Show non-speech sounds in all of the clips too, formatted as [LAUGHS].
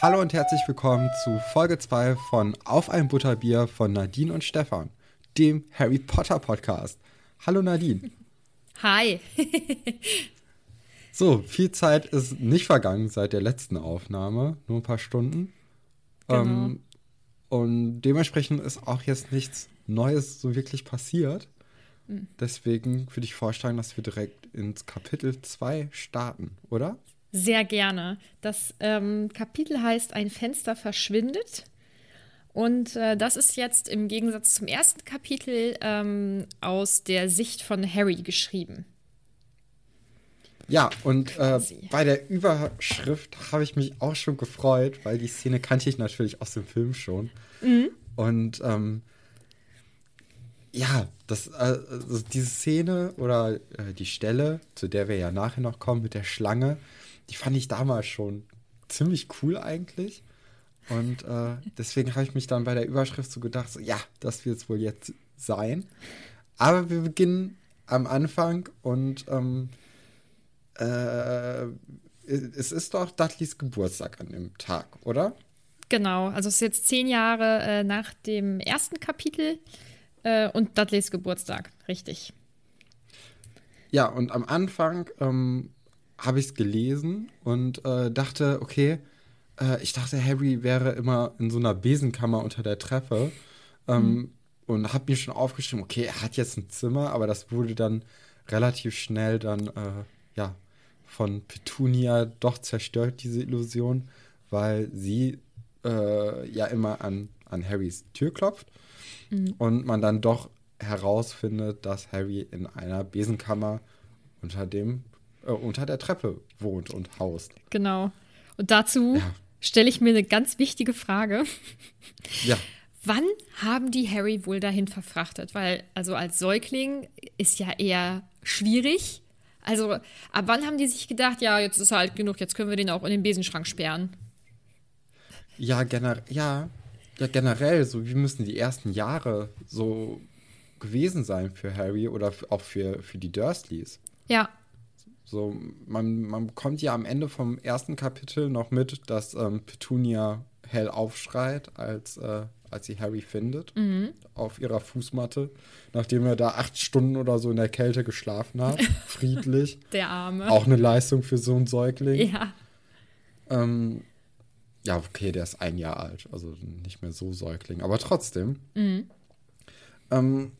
Hallo und herzlich willkommen zu Folge 2 von Auf ein Butterbier von Nadine und Stefan, dem Harry Potter Podcast. Hallo Nadine. Hi. So, viel Zeit ist nicht vergangen seit der letzten Aufnahme, nur ein paar Stunden. Genau. Ähm, und dementsprechend ist auch jetzt nichts Neues so wirklich passiert. Mhm. Deswegen würde ich vorschlagen, dass wir direkt ins Kapitel 2 starten, oder? Sehr gerne. Das ähm, Kapitel heißt Ein Fenster verschwindet. Und äh, das ist jetzt im Gegensatz zum ersten Kapitel ähm, aus der Sicht von Harry geschrieben. Ja, und äh, bei der Überschrift habe ich mich auch schon gefreut, weil die Szene kannte ich natürlich aus dem Film schon. Und ähm, ja, das, äh, also diese Szene oder äh, die Stelle, zu der wir ja nachher noch kommen mit der Schlange, die fand ich damals schon ziemlich cool eigentlich. Und äh, deswegen habe ich mich dann bei der Überschrift so gedacht, so, ja, das wird es wohl jetzt sein. Aber wir beginnen am Anfang und ähm, äh, es ist doch Dudleys Geburtstag an dem Tag, oder? Genau, also es ist jetzt zehn Jahre äh, nach dem ersten Kapitel äh, und Dudleys Geburtstag, richtig. Ja, und am Anfang ähm, habe ich es gelesen und äh, dachte, okay, äh, ich dachte, Harry wäre immer in so einer Besenkammer unter der Treppe ähm, und habe mir schon aufgeschrieben, okay, er hat jetzt ein Zimmer, aber das wurde dann relativ schnell dann, äh, ja, von Petunia doch zerstört, diese Illusion, weil sie äh, ja immer an, an Harrys Tür klopft und man dann doch herausfindet, dass Harry in einer Besenkammer unter dem äh, unter der Treppe wohnt und haust. Genau. Und dazu Ja. stelle ich mir eine ganz wichtige Frage. Ja, Wann haben die Harry wohl dahin verfrachtet? Weil, also als Säugling ist ja eher schwierig. Also, ab wann haben die sich gedacht, ja, jetzt ist er alt genug, jetzt können wir den auch in den Besenschrank sperren? ja, gener ja, ja, generell, so wie müssen die ersten Jahre so gewesen sein für Harry oder auch für, für die Dursleys. Ja, So, man, man bekommt ja am Ende vom ersten Kapitel noch mit, dass ähm, Petunia hell aufschreit, als, äh, als sie Harry findet auf ihrer Fußmatte, nachdem er da acht Stunden oder so in der Kälte geschlafen hat, [LAUGHS] friedlich. der Arme. Auch eine Leistung für so einen Säugling. Ja, Ähm, ja, okay, der ist ein Jahr alt, also nicht mehr so Säugling, aber trotzdem. Ähm,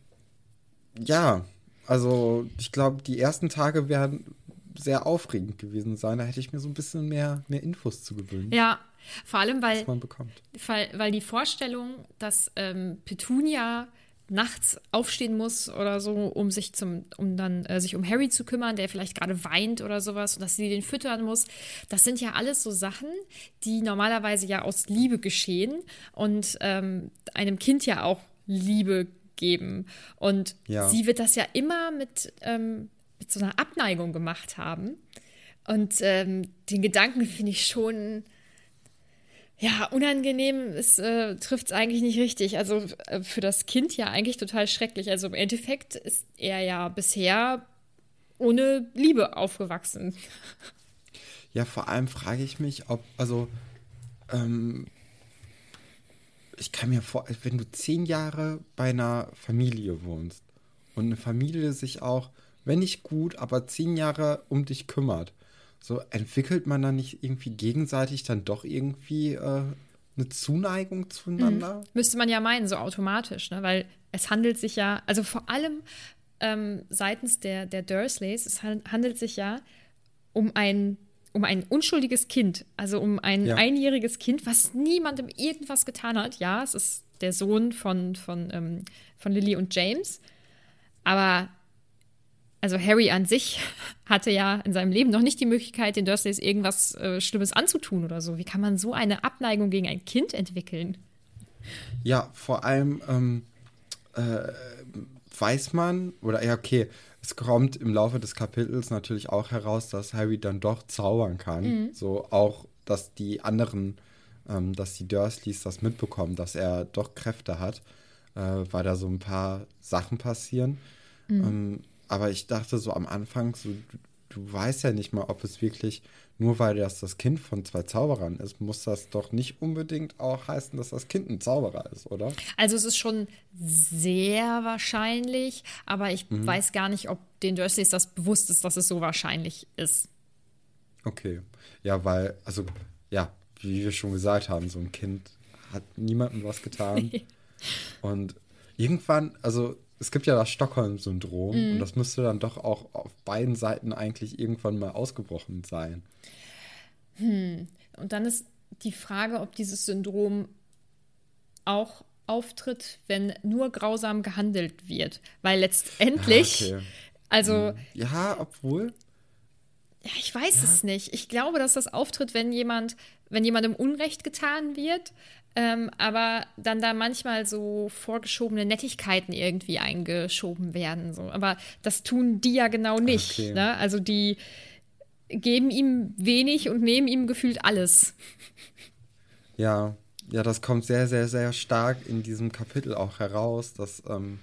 ja, also ich glaube, die ersten Tage werden sehr aufregend gewesen sein. Da hätte ich mir so ein bisschen mehr, mehr Infos zu gewöhnen, ja. Vor allem, weil man bekommt. weil, weil die Vorstellung, dass ähm, Petunia nachts aufstehen muss oder so, um sich zum, um dann äh, sich um Harry zu kümmern, der vielleicht gerade weint oder sowas und dass sie den füttern muss. Das sind ja alles so Sachen, die normalerweise ja aus Liebe geschehen und ähm, einem Kind ja auch Liebe geben. Und Ja. sie wird das ja immer mit, ähm, so einer Abneigung gemacht haben. Und ähm, den Gedanken finde ich schon, ja, unangenehm ist, äh, trifft es eigentlich nicht richtig. Also äh, für das Kind ja eigentlich total schrecklich. Also im Endeffekt ist er ja bisher ohne Liebe aufgewachsen. Ja, vor allem frage ich mich, ob, also, ähm, ich kann mir vor, wenn du zehn Jahre bei einer Familie wohnst und eine Familie sich auch, wenn nicht gut, aber zehn Jahre um dich kümmert, so entwickelt man dann nicht irgendwie gegenseitig dann doch irgendwie äh, eine Zuneigung zueinander? Müsste man ja meinen, so automatisch, ne? weil es handelt sich ja, also vor allem ähm, seitens der, der Dursleys, es han- handelt sich ja um ein, um ein unschuldiges Kind, also um ein Ja. einjähriges Kind, was niemandem irgendwas getan hat. Ja, es ist der Sohn von, von, ähm, von Lily und James, aber also Harry an sich [LAUGHS] hatte ja in seinem Leben noch nicht die Möglichkeit, den Dursleys irgendwas äh, Schlimmes anzutun oder so. Wie kann man so eine Abneigung gegen ein Kind entwickeln? Ja, vor allem ähm, äh, weiß man, oder ja, okay, es kommt im Laufe des Kapitels natürlich auch heraus, dass Harry dann doch zaubern kann. So auch, dass die anderen, ähm, dass die Dursleys das mitbekommen, dass er doch Kräfte hat, äh, weil da so ein paar Sachen passieren. Ähm, aber ich dachte so am Anfang, so, du, du weißt ja nicht mal, ob es wirklich, nur weil das das Kind von zwei Zauberern ist, muss das doch nicht unbedingt auch heißen, dass das Kind ein Zauberer ist, oder? Also es ist schon sehr wahrscheinlich, aber ich weiß gar nicht, ob den Dursleys das bewusst ist, dass es so wahrscheinlich ist. Okay. Ja, weil, also, ja, wie wir schon gesagt haben, so ein Kind hat niemandem was getan. [LAUGHS] und irgendwann, also, es gibt ja das Stockholm-Syndrom und das müsste dann doch auch auf beiden Seiten eigentlich irgendwann mal ausgebrochen sein. Und dann ist die Frage, ob dieses Syndrom auch auftritt, wenn nur grausam gehandelt wird. Weil letztendlich, Ah, okay. also Ja, obwohl. Ja, ich weiß es nicht. Ich glaube, dass das auftritt, wenn jemand, wenn jemandem Unrecht getan wird, ähm, aber dann da manchmal so vorgeschobene Nettigkeiten irgendwie eingeschoben werden. So. Aber das tun die ja genau nicht. Okay. Ne? Also die geben ihm wenig und nehmen ihm gefühlt alles. Ja, ja, das kommt sehr, sehr, sehr stark in diesem Kapitel auch heraus, dass, ähm,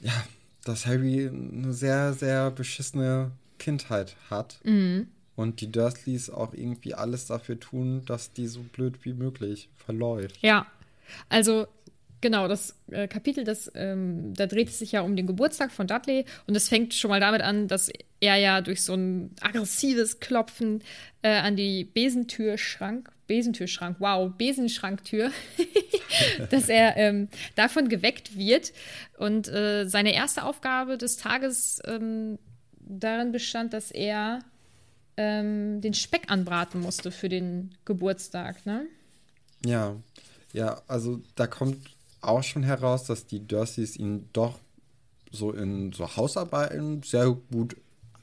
ja, dass Harry eine sehr, sehr beschissene Kindheit hat. Und die Dursleys auch irgendwie alles dafür tun, dass die so blöd wie möglich verläuft. Ja, also genau, das äh, Kapitel, das, ähm, da dreht es sich ja um den Geburtstag von Dudley und es fängt schon mal damit an, dass er ja durch so ein aggressives Klopfen äh, an die Besentürschrank, Besentürschrank, wow, Besenschranktür, [LAUGHS] dass er ähm, davon geweckt wird und äh, seine erste Aufgabe des Tages ähm, darin bestand, dass er ähm, den Speck anbraten musste für den Geburtstag, ne? Ja, ja, also da kommt auch schon heraus, dass die Dursleys ihn doch so in so Hausarbeiten sehr gut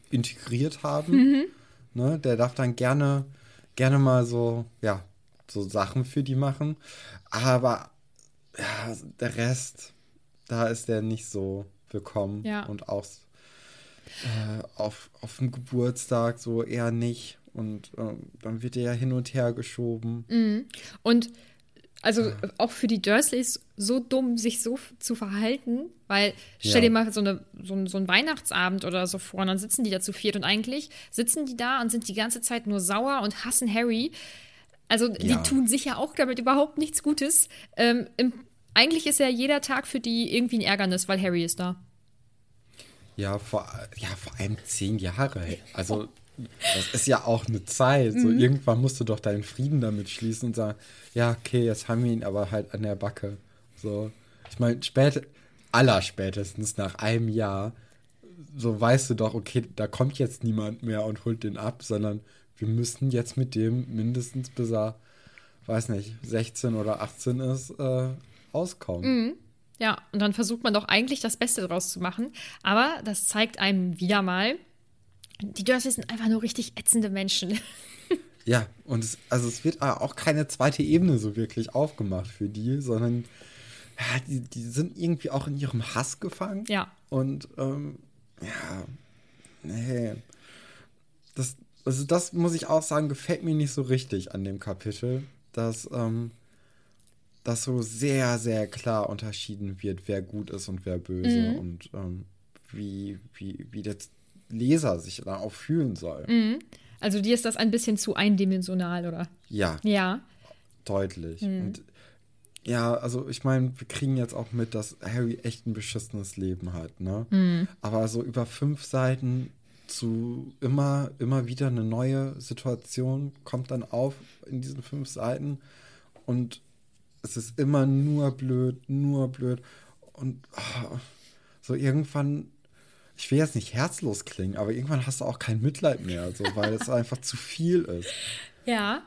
integriert haben. Ne, der darf dann gerne, gerne mal so, ja, so Sachen für die machen. Aber ja, der Rest, da ist der nicht so willkommen. Ja. Und auch äh, auf, auf dem Geburtstag so eher nicht. Und ähm, dann wird er ja hin und her geschoben. Und also auch für die Dursleys so dumm, sich so zu verhalten, weil stell Ja. dir mal so, eine, so, ein, so einen Weihnachtsabend oder so vor und dann sitzen die da zu viert und eigentlich sitzen die da und sind die ganze Zeit nur sauer und hassen Harry. Also die Ja. tun sich ja auch damit überhaupt nichts Gutes. Ähm, im, eigentlich ist ja jeder Tag für die irgendwie ein Ärgernis, weil Harry ist da. Ja, vor, ja, vor allem zehn Jahre. Also, das ist ja auch eine Zeit. So, irgendwann musst du doch deinen Frieden damit schließen und sagen, ja, okay, jetzt haben wir ihn aber halt an der Backe. So, ich meine, spät, allerspätestens nach einem Jahr, so weißt du doch, okay, da kommt jetzt niemand mehr und holt den ab, sondern wir müssen jetzt mit dem mindestens bis er, weiß nicht, 16 oder 18 ist, äh, auskommen. Ja, und dann versucht man doch eigentlich das Beste daraus zu machen. Aber das zeigt einem wieder mal, die Dursleys sind einfach nur richtig ätzende Menschen. [LAUGHS] Ja, und es, also es wird auch keine zweite Ebene so wirklich aufgemacht für die, sondern ja, die, die sind irgendwie auch in ihrem Hass gefangen. Ja. Und ähm, ja, nee. Das, also das muss ich auch sagen, gefällt mir nicht so richtig an dem Kapitel, dass ähm, das so sehr, sehr klar unterschieden wird, wer gut ist und wer böse Mhm. und ähm, wie, wie, wie der Leser sich da auch fühlen soll. Mhm. Also dir ist das ein bisschen zu eindimensional, oder? Ja, Ja. deutlich. Mhm. Und ja, also ich meine, wir kriegen jetzt auch mit, dass Harry echt ein beschissenes Leben hat, ne? Mhm. Aber so über fünf Seiten zu immer, immer wieder eine neue Situation kommt dann auf in diesen fünf Seiten und es ist immer nur blöd, nur blöd und ah, so irgendwann, ich will jetzt nicht herzlos klingen, aber irgendwann hast du auch kein Mitleid mehr, so, weil es [LAUGHS] einfach zu viel ist. Ja.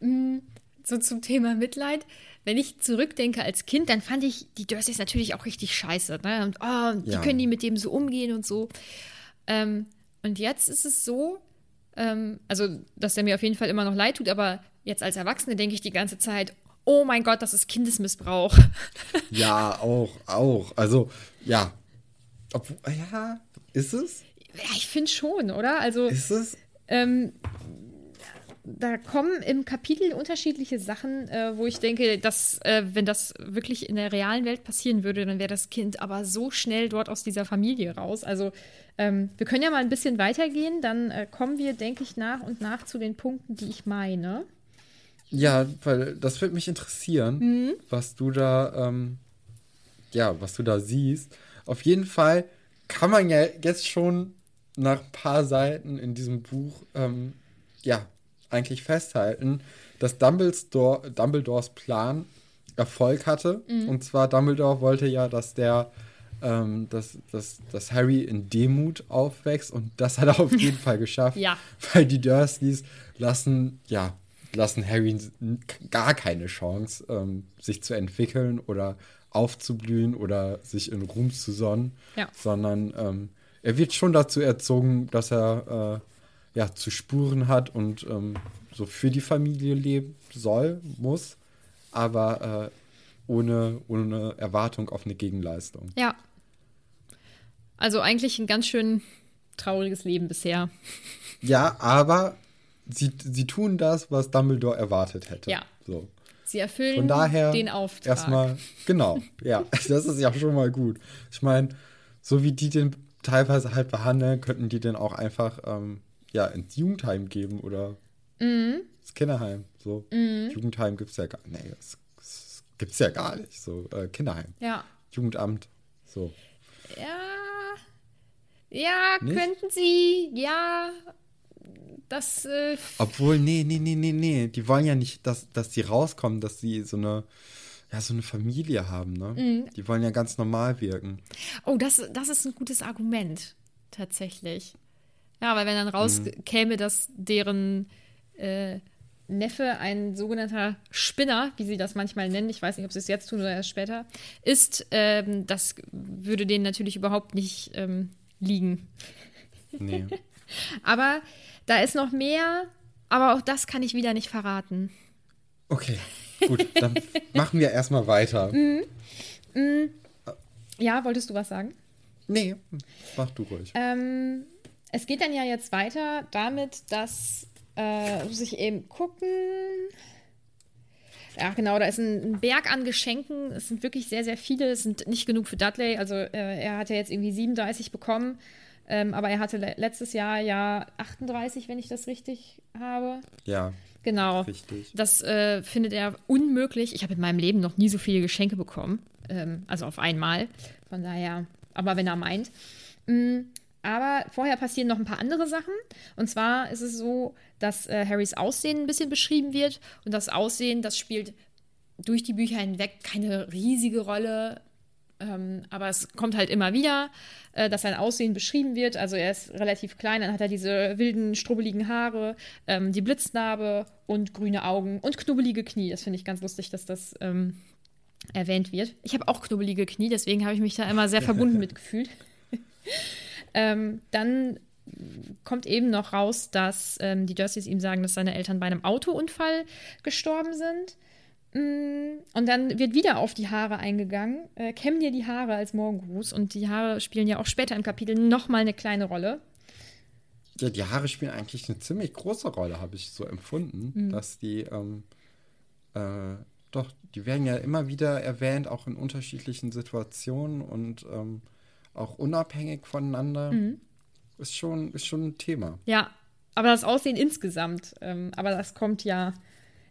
Mm, So zum Thema Mitleid. Wenn ich zurückdenke als Kind, dann fand ich die Dursleys natürlich auch richtig scheiße. Ne? Und oh, wie Ja. können die mit dem so umgehen und so. Ähm, und jetzt ist es so, ähm, also, dass der mir auf jeden Fall immer noch leid tut, aber jetzt als Erwachsene denke ich die ganze Zeit, oh mein Gott, das ist Kindesmissbrauch. Ja, auch, auch. Also, ja. Obwohl, ja, ist es? ja, ich finde schon, oder? Also, Ist es? ähm, da kommen im Kapitel unterschiedliche Sachen, äh, wo ich denke, dass, äh, wenn das wirklich in der realen Welt passieren würde, dann wäre das Kind aber so schnell dort aus dieser Familie raus. Also, ähm, wir können ja mal ein bisschen weitergehen, dann äh, kommen wir, denke ich, nach und nach zu den Punkten, die ich meine. Ja, weil das würde mich interessieren, Mhm. was du da, ähm, ja, was du da siehst. Auf jeden Fall kann man ja jetzt schon nach ein paar Seiten in diesem Buch, ähm, ja, eigentlich festhalten, dass Dumbledore, Dumbledores Plan Erfolg hatte. Mhm. Und zwar Dumbledore wollte ja, dass der, ähm, dass, dass, dass Harry in Demut aufwächst und das hat er auf jeden [LAUGHS] Fall geschafft. Ja. Weil die Dursleys lassen, ja, lassen Harry gar keine Chance, ähm, sich zu entwickeln oder aufzublühen oder sich in Ruhm zu sonnen, Ja. sondern ähm, er wird schon dazu erzogen, dass er äh, ja, zu Spuren hat und ähm, so für die Familie leben soll, muss, aber äh, ohne, ohne Erwartung auf eine Gegenleistung. Ja. Also eigentlich ein ganz schön trauriges Leben bisher. Ja, aber sie, sie tun das, was Dumbledore erwartet hätte. Ja. So. Sie erfüllen Von daher den Auftrag. erstmal, genau, ja, [LAUGHS] das ist ja schon mal gut. Ich meine, so wie die den teilweise halt behandeln, könnten die den auch einfach ähm, ja, ins Jugendheim geben oder Mhm. ins Kinderheim. So. Jugendheim gibt es ja gar nicht. Nee, das, das gibt's ja gar nicht. So, äh, Kinderheim. Ja. Jugendamt. So. Ja. Ja, Nicht? könnten sie. Ja. Das. Äh, Obwohl, nee, nee, nee, nee, nee. Die wollen ja nicht, dass, dass die rauskommen, dass sie so eine, ja, so eine Familie haben, ne? Mhm. Die wollen ja ganz normal wirken. oh, das, das ist ein gutes Argument. Tatsächlich. Ja, weil wenn dann rauskäme, dass deren äh, Neffe ein sogenannter Spinner, wie sie das manchmal nennen, ich weiß nicht, ob sie es jetzt tun oder erst später, ist, ähm, das würde denen natürlich überhaupt nicht ähm, liegen. Nee. [LAUGHS] Aber da ist noch mehr, aber auch das kann ich wieder nicht verraten. Okay, gut, dann [LAUGHS] machen wir erstmal weiter. Ja, wolltest du was sagen? Nee, mach du ruhig. Ähm, es geht dann ja jetzt weiter damit, dass äh, muss ich eben gucken. Ja, genau, da ist ein, ein Berg an Geschenken. Es sind wirklich sehr, sehr viele. Es sind nicht genug für Dudley. Also äh, er hat ja jetzt irgendwie 37 bekommen. Ähm, aber er hatte le letztes Jahr ja 38, wenn ich das richtig habe. Ja, Genau. Richtig. Das äh, findet er unmöglich. Ich habe in meinem Leben noch nie so viele Geschenke bekommen. Ähm, also auf einmal. Von daher, aber wenn er meint. Mm, aber vorher passieren noch ein paar andere Sachen. Und zwar ist es so, dass äh, Harrys Aussehen ein bisschen beschrieben wird. Und das Aussehen, das spielt durch die Bücher hinweg keine riesige Rolle. Ähm, aber es kommt halt immer wieder, äh, dass sein Aussehen beschrieben wird. Also er ist relativ klein, dann hat er diese wilden, strubbeligen Haare, ähm, die Blitznarbe und grüne Augen und knubbelige Knie. Das finde ich ganz lustig, dass das ähm, erwähnt wird. Ich habe auch knubbelige Knie, deswegen habe ich mich da immer sehr verbunden [LAUGHS] mitgefühlt. [LAUGHS] ähm, dann kommt eben noch raus, dass ähm, die Dursleys ihm sagen, dass seine Eltern bei einem Autounfall gestorben sind. Mm, Und dann wird wieder auf die Haare eingegangen. Äh, kämmen dir die Haare als Morgengruß. Und die Haare spielen ja auch später im Kapitel nochmal eine kleine Rolle. Ja, die Haare spielen eigentlich eine ziemlich große Rolle, habe ich so empfunden, Mhm. dass die, ähm, äh, doch, die werden ja immer wieder erwähnt, auch in unterschiedlichen Situationen und ähm, auch unabhängig voneinander. Mhm. Ist, schon, ist schon ein Thema. Ja, aber das Aussehen insgesamt. Ähm, aber das kommt ja.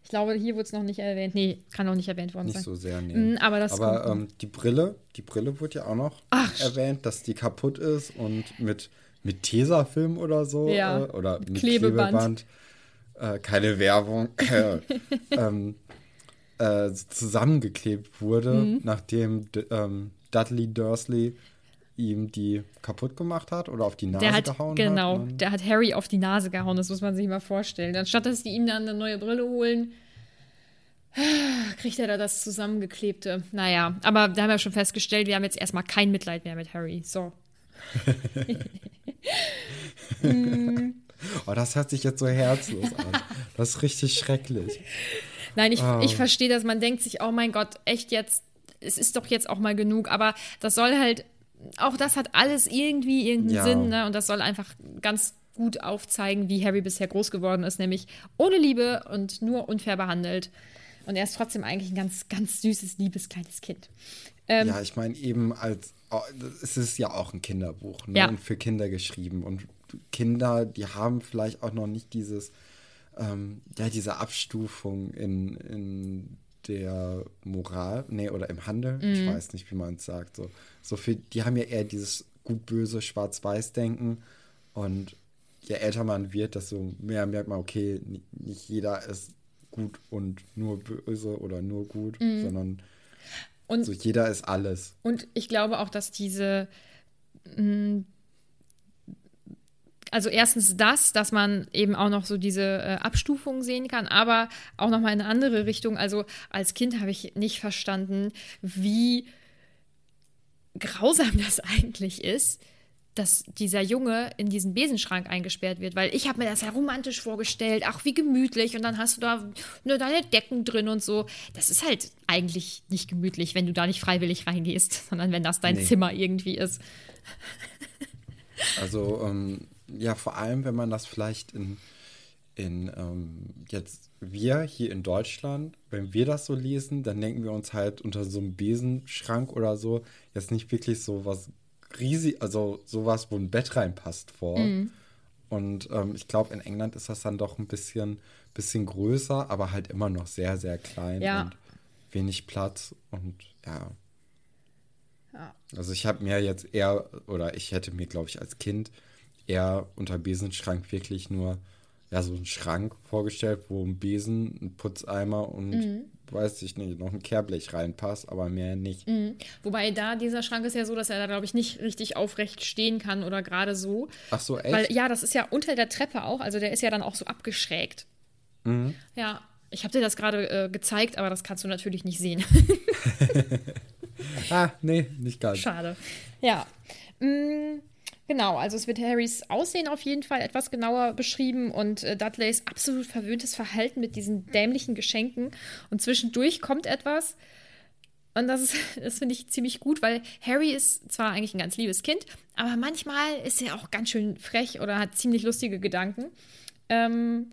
Ich glaube, hier wurde es noch nicht erwähnt. Nee, kann noch nicht erwähnt worden Nicht sein. so sehr, nee. Mm, aber das Aber ähm, die Brille, die Brille wird ja auch noch Ach, erwähnt, dass die kaputt ist und mit, mit Tesafilm oder so Ja, äh, oder mit mit, Klebeband. Klebeband, äh, keine Werbung, [LAUGHS] äh, ähm, äh, zusammengeklebt wurde, Mhm. nachdem ähm, Dudley Dursley ihm die kaputt gemacht hat oder auf die Nase der hat, gehauen genau, hat. ne? der hat Harry auf die Nase gehauen, das muss man sich mal vorstellen. Anstatt dass die ihm dann eine neue Brille holen, kriegt er da das zusammengeklebte. Naja, aber da haben wir schon festgestellt, wir haben jetzt erstmal kein Mitleid mehr mit Harry. So. [LAUGHS] Oh, das hört sich jetzt so herzlos an. Das ist richtig schrecklich. Nein, ich, Ah. ich verstehe, dass man denkt sich, oh mein Gott, echt jetzt, es ist doch jetzt auch mal genug. Aber das soll halt, auch das hat alles irgendwie irgendeinen Ja. Sinn, ne? Und das soll einfach ganz gut aufzeigen, wie Harry bisher groß geworden ist, nämlich ohne Liebe und nur unfair behandelt. Und er ist trotzdem eigentlich ein ganz, ganz süßes, liebes kleines Kind. Ähm, Ja, ich meine, eben als, oh, es ist ja auch ein Kinderbuch ne? Ja. und für Kinder geschrieben. Und Kinder, die haben vielleicht auch noch nicht dieses, ähm, ja, diese Abstufung in, in der Moral, nee, oder im Handel, ich Mhm. weiß nicht, wie man es sagt. So, so für, die haben ja eher dieses gut-böse, schwarz-weiß-Denken. Und je älter man wird, desto mehr merkt man, okay, ni- nicht jeder ist gut und nur böse oder nur gut, sondern Mhm. Und- so jeder ist alles. Und ich glaube auch, dass diese, mh, also erstens das, dass man eben auch noch so diese äh, Abstufung sehen kann, aber auch noch mal in eine andere Richtung. Also als Kind habe ich nicht verstanden, wie grausam [LAUGHS] das eigentlich ist, dass dieser Junge in diesen Besenschrank eingesperrt wird, weil ich habe mir das ja romantisch vorgestellt, ach wie gemütlich und dann hast du da nur deine Decken drin und so. Das ist halt eigentlich nicht gemütlich, wenn du da nicht freiwillig reingehst, [LAUGHS] sondern wenn das dein Nee. Zimmer irgendwie ist. Also, ähm, ja, vor allem, wenn man das vielleicht in, in ähm, jetzt wir hier in Deutschland, wenn wir das so lesen, dann denken wir uns halt unter so einem Besenschrank oder so jetzt nicht wirklich so was riesig, also sowas, wo ein Bett reinpasst vor. Mhm. Und ähm, ich glaube, in England ist das dann doch ein bisschen, bisschen größer, aber halt immer noch sehr, sehr klein Ja. und wenig Platz und ja. Ja. Also ich habe mir jetzt eher, oder ich hätte mir, glaube ich, als Kind eher unter Besenschrank wirklich nur ja so einen Schrank vorgestellt, wo ein Besen, ein Putzeimer und Mhm. weiß ich nicht, noch ein Kehrblech reinpasst, aber mehr nicht. Wobei da dieser Schrank ist ja so, dass er da, glaube ich, nicht richtig aufrecht stehen kann oder gerade so. Ach so, echt? Weil ja, das ist ja unter der Treppe auch, also der ist ja dann auch so abgeschrägt. Mhm. Ja, ich habe dir das gerade äh, gezeigt, aber das kannst du natürlich nicht sehen. [LAUGHS] ah, nee, nicht ganz. Schade. Ja. Mm, genau, also es wird Harrys Aussehen auf jeden Fall etwas genauer beschrieben und äh, Dudleys absolut verwöhntes Verhalten mit diesen dämlichen Geschenken. Und zwischendurch kommt etwas. Und das, [LAUGHS] das finde ich ziemlich gut, weil Harry ist zwar eigentlich ein ganz liebes Kind, aber manchmal ist er auch ganz schön frech oder hat ziemlich lustige Gedanken. Ähm,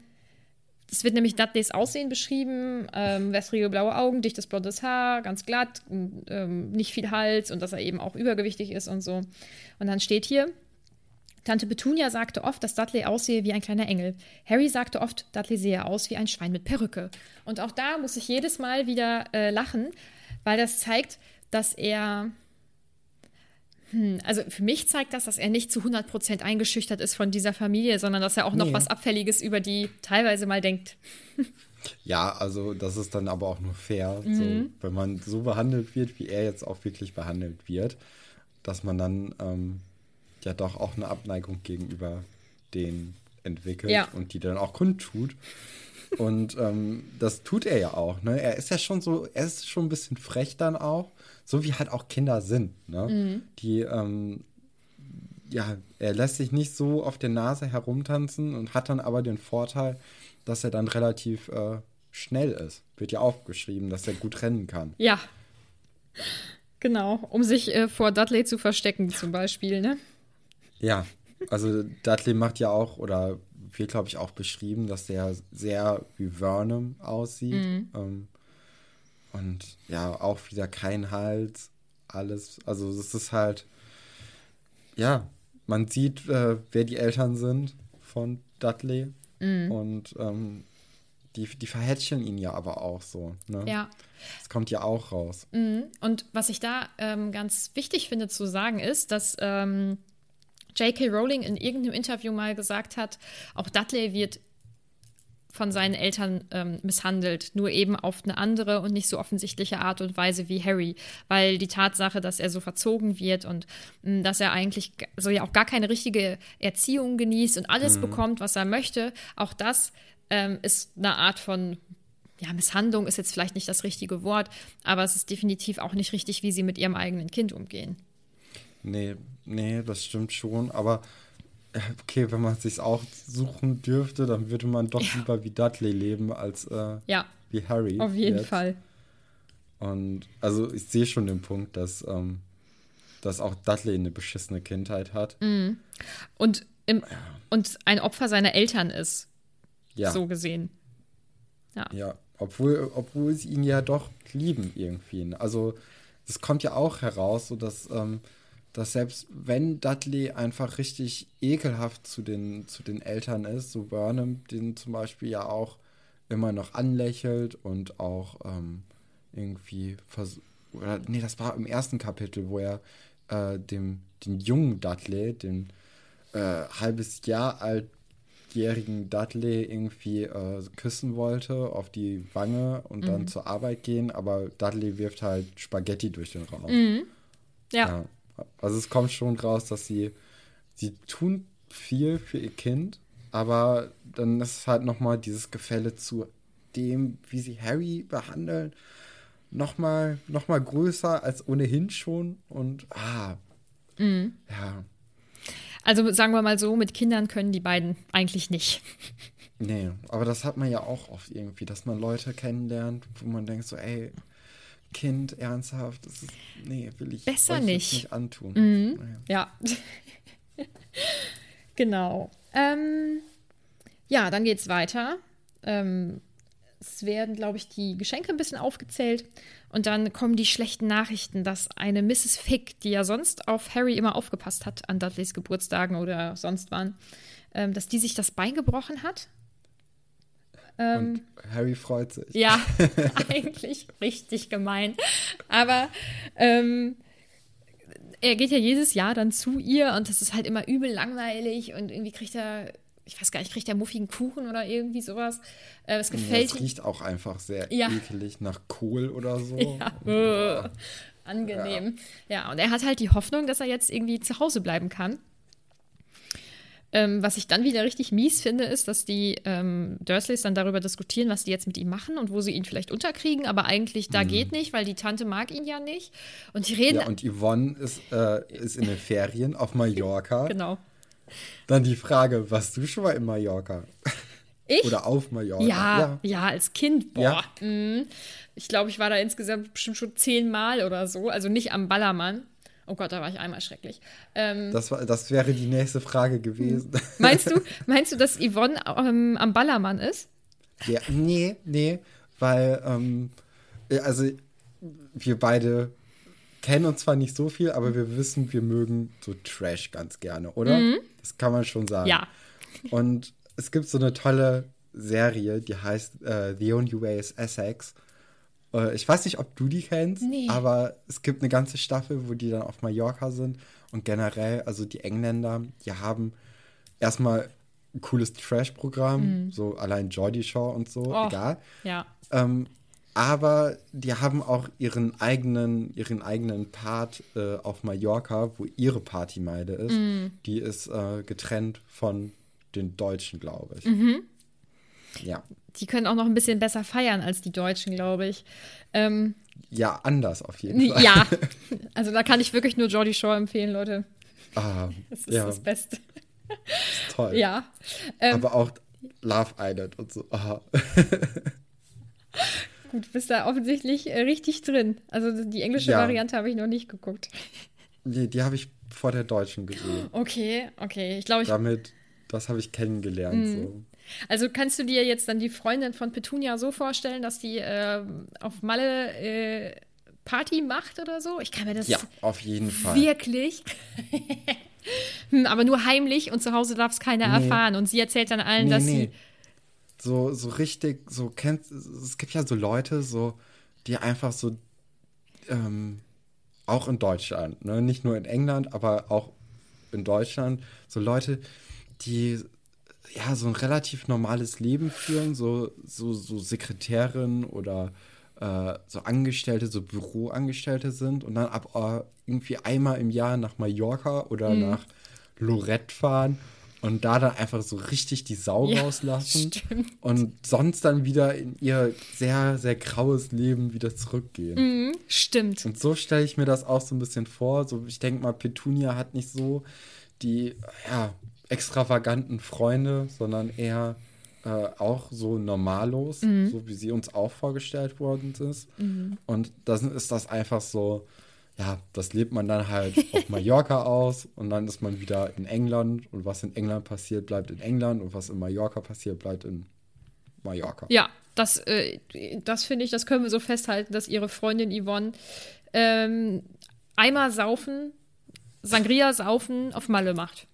es wird nämlich Dudleys Aussehen beschrieben, ähm, wässrige blaue Augen, dichtes blondes Haar, ganz glatt, ähm, nicht viel Hals und dass er eben auch übergewichtig ist und so. Und dann steht hier, Tante Petunia sagte oft, dass Dudley aussehe wie ein kleiner Engel. Harry sagte oft, Dudley sehe aus wie ein Schwein mit Perücke. Und auch da muss ich jedes Mal wieder äh, lachen, weil das zeigt, dass er hm, also für mich zeigt das, dass er nicht zu 100% eingeschüchtert ist von dieser Familie, sondern dass er auch noch Nee. was Abfälliges über die teilweise mal denkt. [LAUGHS] Ja, also das ist dann aber auch nur fair, Mhm. so, wenn man so behandelt wird, wie er jetzt auch wirklich behandelt wird, dass man dann ähm, ja doch auch eine Abneigung gegenüber den entwickelt Ja. und die dann auch kundtut. Und ähm, das tut er ja auch. Ne? Er ist ja schon so, er ist schon ein bisschen frech dann auch, so wie halt auch Kinder sind. Ne? Die, ähm, ja, er lässt sich nicht so auf der Nase herumtanzen und hat dann aber den Vorteil, dass er dann relativ äh, schnell ist. Wird ja aufgeschrieben, dass er gut rennen kann. Ja. Genau, um sich äh, vor Dudley zu verstecken, zum Beispiel, ne? Ja, also Dudley macht ja auch, oder wird, glaube ich, auch beschrieben, dass der sehr wie Vernon aussieht. Ähm, und ja, auch wieder kein Hals, alles. Also es ist halt, ja, man sieht, äh, wer die Eltern sind von Dudley. Und ähm, die, die verhätscheln ihn ja aber auch so. Ne? Ja. Das kommt ja auch raus. Und was ich da ähm, ganz wichtig finde zu sagen ist, dass ähm, J.K. Rowling in irgendeinem Interview mal gesagt hat, auch Dudley wird von seinen Eltern ähm, misshandelt, nur eben auf eine andere und nicht so offensichtliche Art und Weise wie Harry, weil die Tatsache, dass er so verzogen wird und mh, dass er eigentlich so ja auch gar keine richtige Erziehung genießt und alles bekommt, was er möchte, auch das ähm, ist eine Art von ja, Misshandlung ist jetzt vielleicht nicht das richtige Wort, aber es ist definitiv auch nicht richtig, wie sie mit ihrem eigenen Kind umgehen. Nee, nee, das stimmt schon, aber äh, okay, wenn man sich auch suchen dürfte, dann würde man doch lieber wie Dudley leben als äh, Ja, wie Harry. auf jeden jetzt. Fall. Und also ich sehe schon den Punkt, dass, ähm, dass auch Dudley eine beschissene Kindheit hat. Mhm. Und, im, und ein Opfer seiner Eltern ist, Ja, so gesehen. ja, obwohl, obwohl sie ihn ja doch lieben irgendwie. Also es kommt ja auch heraus, so dass, ähm, dass selbst wenn Dudley einfach richtig ekelhaft zu den, zu den Eltern ist, so Burnham den zum Beispiel ja auch immer noch anlächelt und auch ähm, irgendwie vers oder nee, das war im ersten Kapitel, wo er äh, dem den jungen Dudley, den äh, halbes Jahr altjährigen Dudley irgendwie äh, küssen wollte auf die Wange und dann zur Arbeit gehen, aber Dudley wirft halt Spaghetti durch den Raum. Ja, Ja. Also es kommt schon raus, dass sie, sie tun viel für ihr Kind, aber dann ist halt nochmal dieses Gefälle zu dem, wie sie Harry behandeln, nochmal noch mal größer als ohnehin schon. Und ah, ja, also sagen wir mal so, mit Kindern können die beiden eigentlich nicht. nee, aber das hat man ja auch oft irgendwie, dass man Leute kennenlernt, wo man denkt so, ey, Kind, ernsthaft, das ist, nee, will ich Besser nicht. nicht antun. Ja. Naja. [LAUGHS] genau. Ähm, ja, dann geht's weiter. Ähm, es werden, glaube ich, die Geschenke ein bisschen aufgezählt. Und dann kommen die schlechten Nachrichten, dass eine Mrs. Fick, die ja sonst auf Harry immer aufgepasst hat an Dudleys Geburtstagen oder sonst wann, ähm, dass die sich das Bein gebrochen hat. Und Harry freut sich. Ja, [LAUGHS] eigentlich richtig gemein. Aber ähm, er geht ja jedes Jahr dann zu ihr und das ist halt immer übel langweilig und irgendwie kriegt er, ich weiß gar nicht, kriegt er muffigen Kuchen oder irgendwie sowas. Äh, es Ja, gefällt es riecht auch einfach sehr Ja. ekelig nach Kohl oder so. Ja, angenehm. Ja. und er hat halt die Hoffnung, dass er jetzt irgendwie zu Hause bleiben kann. Ähm, was ich dann wieder richtig mies finde, ist, dass die ähm, Dursleys dann darüber diskutieren, was die jetzt mit ihm machen und wo sie ihn vielleicht unterkriegen, aber eigentlich da geht nicht, weil die Tante mag ihn ja nicht. Und die reden. Mhm. Ja, und Yvonne ist, äh, ist in den Ferien auf Mallorca. [LAUGHS] genau. Dann die Frage, warst du schon mal in Mallorca? Ich? Oder auf Mallorca? Ja, ja, als Kind, boah. Ja. mm. Ich glaube, ich war da insgesamt bestimmt schon zehnmal oder so. Also nicht am Ballermann. Oh Gott, da war ich einmal schrecklich. Ähm, Das, war, das wäre die nächste Frage gewesen. [LAUGHS] meinst du, [LAUGHS] meinst du, dass Yvonne ähm, am Ballermann ist? ja, nee, nee, weil, ähm, ja, also wir beide kennen uns zwar nicht so viel, aber wir wissen, wir mögen so Trash ganz gerne, oder? Das kann man schon sagen. Mhm. Ja. Und es gibt so eine tolle Serie, die heißt äh, The Only Way is Essex. Äh, ich weiß nicht, ob du die kennst, Nee. aber es gibt eine ganze Staffel, wo die dann auf Mallorca sind. Und generell, also die Engländer, die haben erstmal ein cooles Trash-Programm, so allein Geordie Shaw und so, Mhm. Oh. egal. Ja. Ähm, aber die haben auch ihren eigenen, ihren eigenen Part äh, auf Mallorca, wo ihre Partymeile ist. Die ist äh, getrennt von den Deutschen, glaube ich. Mhm. Ja. Die können auch noch ein bisschen besser feiern als die Deutschen, glaube ich. Ähm, Ja, anders auf jeden Fall. ja, [LAUGHS] also da kann ich wirklich nur Jordi Shaw empfehlen, Leute. Ah, Das ist ja, das Beste. toll. Ja. Ähm, Aber auch Love Island und so. Ah. [LAUGHS] Gut, bist da offensichtlich äh, richtig drin. Also die englische Ja. Variante habe ich noch nicht geguckt. Die, die habe ich vor der Deutschen gesehen. Okay, okay. Ich glaube, ich. Damit, das habe ich kennengelernt. Mhm. So. Also kannst du dir jetzt dann die Freundin von Petunia so vorstellen, dass die äh, auf Malle äh, Party macht oder so? Ich kann mir das Ja, auf jeden Fall. wirklich. [LAUGHS] Hm, Aber nur heimlich und zu Hause darf es keiner Nee. erfahren. Und sie erzählt dann allen, Nee, dass nee. sie. So, so richtig, so kennst es gibt ja so Leute, so, die einfach so, ähm, auch in Deutschland, ne? Nicht nur in England, aber auch in Deutschland, so Leute, die ja so ein relativ normales Leben führen, so, so, so Sekretärin oder äh, so Angestellte, so Büroangestellte sind und dann ab äh, irgendwie einmal im Jahr nach Mallorca oder Mhm. nach Lorette fahren und da dann einfach so richtig die Sau Ja, rauslassen stimmt. und sonst dann wieder in ihr sehr, sehr graues Leben wieder zurückgehen. Hm, stimmt. Und so stelle ich mir das auch so ein bisschen vor. So, ich denke mal, Petunia hat nicht so die ja, extravaganten Freunde, sondern eher äh, auch so normallos, so wie sie uns auch vorgestellt worden ist. Und dann ist das einfach so, ja, das lebt man dann halt auf [LAUGHS] Mallorca aus und dann ist man wieder in England und was in England passiert, bleibt in England und was in Mallorca passiert, bleibt in Mallorca. Ja, das, äh, das finde ich, das können wir so festhalten, dass ihre Freundin Yvonne ähm, einmal saufen, Sangria saufen auf Malle macht.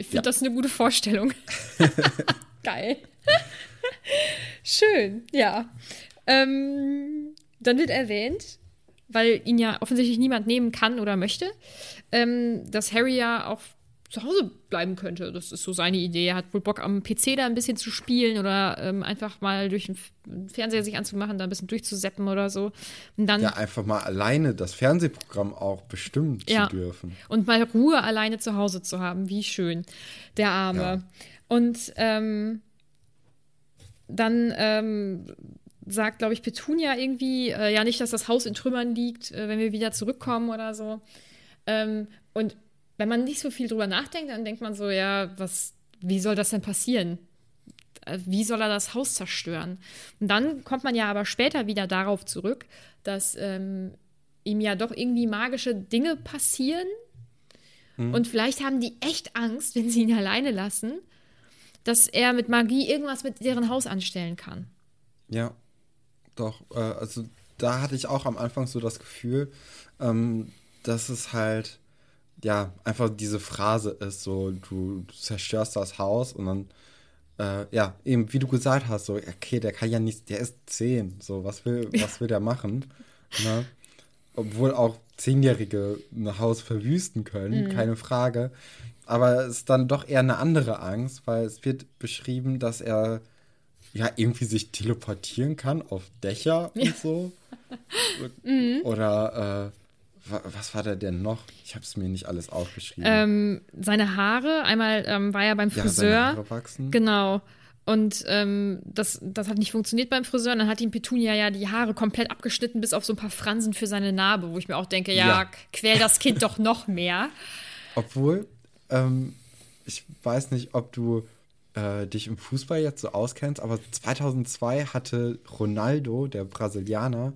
Ich finde Ja. das eine gute Vorstellung. [LAUGHS] [LAUGHS] Geil. Schön, ja. Ähm, dann wird erwähnt, weil ihn ja offensichtlich niemand nehmen kann oder möchte, ähm, dass Harry ja auch zu Hause bleiben könnte. Das ist so seine Idee. Er hat wohl Bock am PC da ein bisschen zu spielen oder ähm, einfach mal durch den Fernseher sich anzumachen, da ein bisschen durchzuseppen oder so. Und dann Ja, einfach mal alleine das Fernsehprogramm auch bestimmen Ja. zu dürfen. und mal Ruhe alleine zu Hause zu haben. Wie schön. Der Arme. Ja. Und ähm, dann ähm, sagt, glaube ich, Petunia irgendwie, äh, ja nicht, dass das Haus in Trümmern liegt, äh, wenn wir wieder zurückkommen oder so. Ähm, und wenn man nicht so viel drüber nachdenkt, dann denkt man so, ja, was, wie soll das denn passieren? Äh, Wie soll er das Haus zerstören? Und dann kommt man ja aber später wieder darauf zurück, dass ähm, ihm ja doch irgendwie magische Dinge passieren. Und vielleicht haben die echt Angst, wenn sie ihn alleine lassen, dass er mit Magie irgendwas mit deren Haus anstellen kann. Ja, doch. Äh, also da hatte ich auch am Anfang so das Gefühl, ähm, dass es halt, ja, einfach diese Phrase ist, so, du zerstörst das Haus und dann, äh, ja, eben, wie du gesagt hast, so, okay, der kann ja nicht, der ist zehn, so, was will, was will der machen? Ne? Obwohl auch Zehnjährige ein Haus verwüsten können, keine Frage. Aber es ist dann doch eher eine andere Angst, weil es wird beschrieben, dass er ja irgendwie sich teleportieren kann auf Dächer und [LAUGHS] so. Oder äh, was war da denn noch? Ich habe es mir nicht alles aufgeschrieben. Ähm, seine Haare, einmal ähm, war er beim ja, seine Friseur. Haare wachsen. Genau. Und ähm, das, das hat nicht funktioniert beim Friseur. Und dann hat ihm Petunia ja die Haare komplett abgeschnitten, bis auf so ein paar Fransen für seine Narbe, wo ich mir auch denke, ja, Ja. quäl das Kind doch noch mehr. [LAUGHS] Obwohl, ähm, ich weiß nicht, ob du äh, dich im Fußball jetzt so auskennst, aber 2002 hatte Ronaldo, der Brasilianer,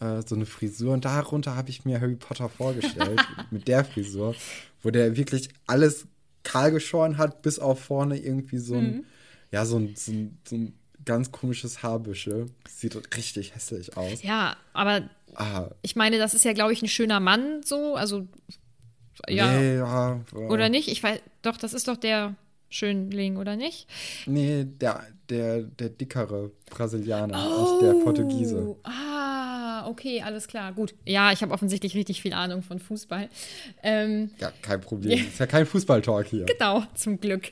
äh, so eine Frisur und darunter habe ich mir Harry Potter vorgestellt, [LAUGHS] mit der Frisur, wo der wirklich alles kahl geschoren hat, bis auf vorne irgendwie so ein, ja, so ein, so ein, so ein ganz komisches Haarbüschel. Sieht richtig hässlich aus. Ja, aber Ah, ich meine, das ist ja, glaube ich, ein schöner Mann so. Also, ja. nee, ja, Oder nicht? Ich weiß, doch, das ist doch der Schönling, oder nicht? Nee, der, der, der dickere Brasilianer, aus der Portugiese. Oh, Ah, okay, alles klar, gut. Ja, ich habe offensichtlich richtig viel Ahnung von Fußball. Ähm, Ja, kein Problem. Ist ja kein Fußballtalk hier. Genau, zum Glück.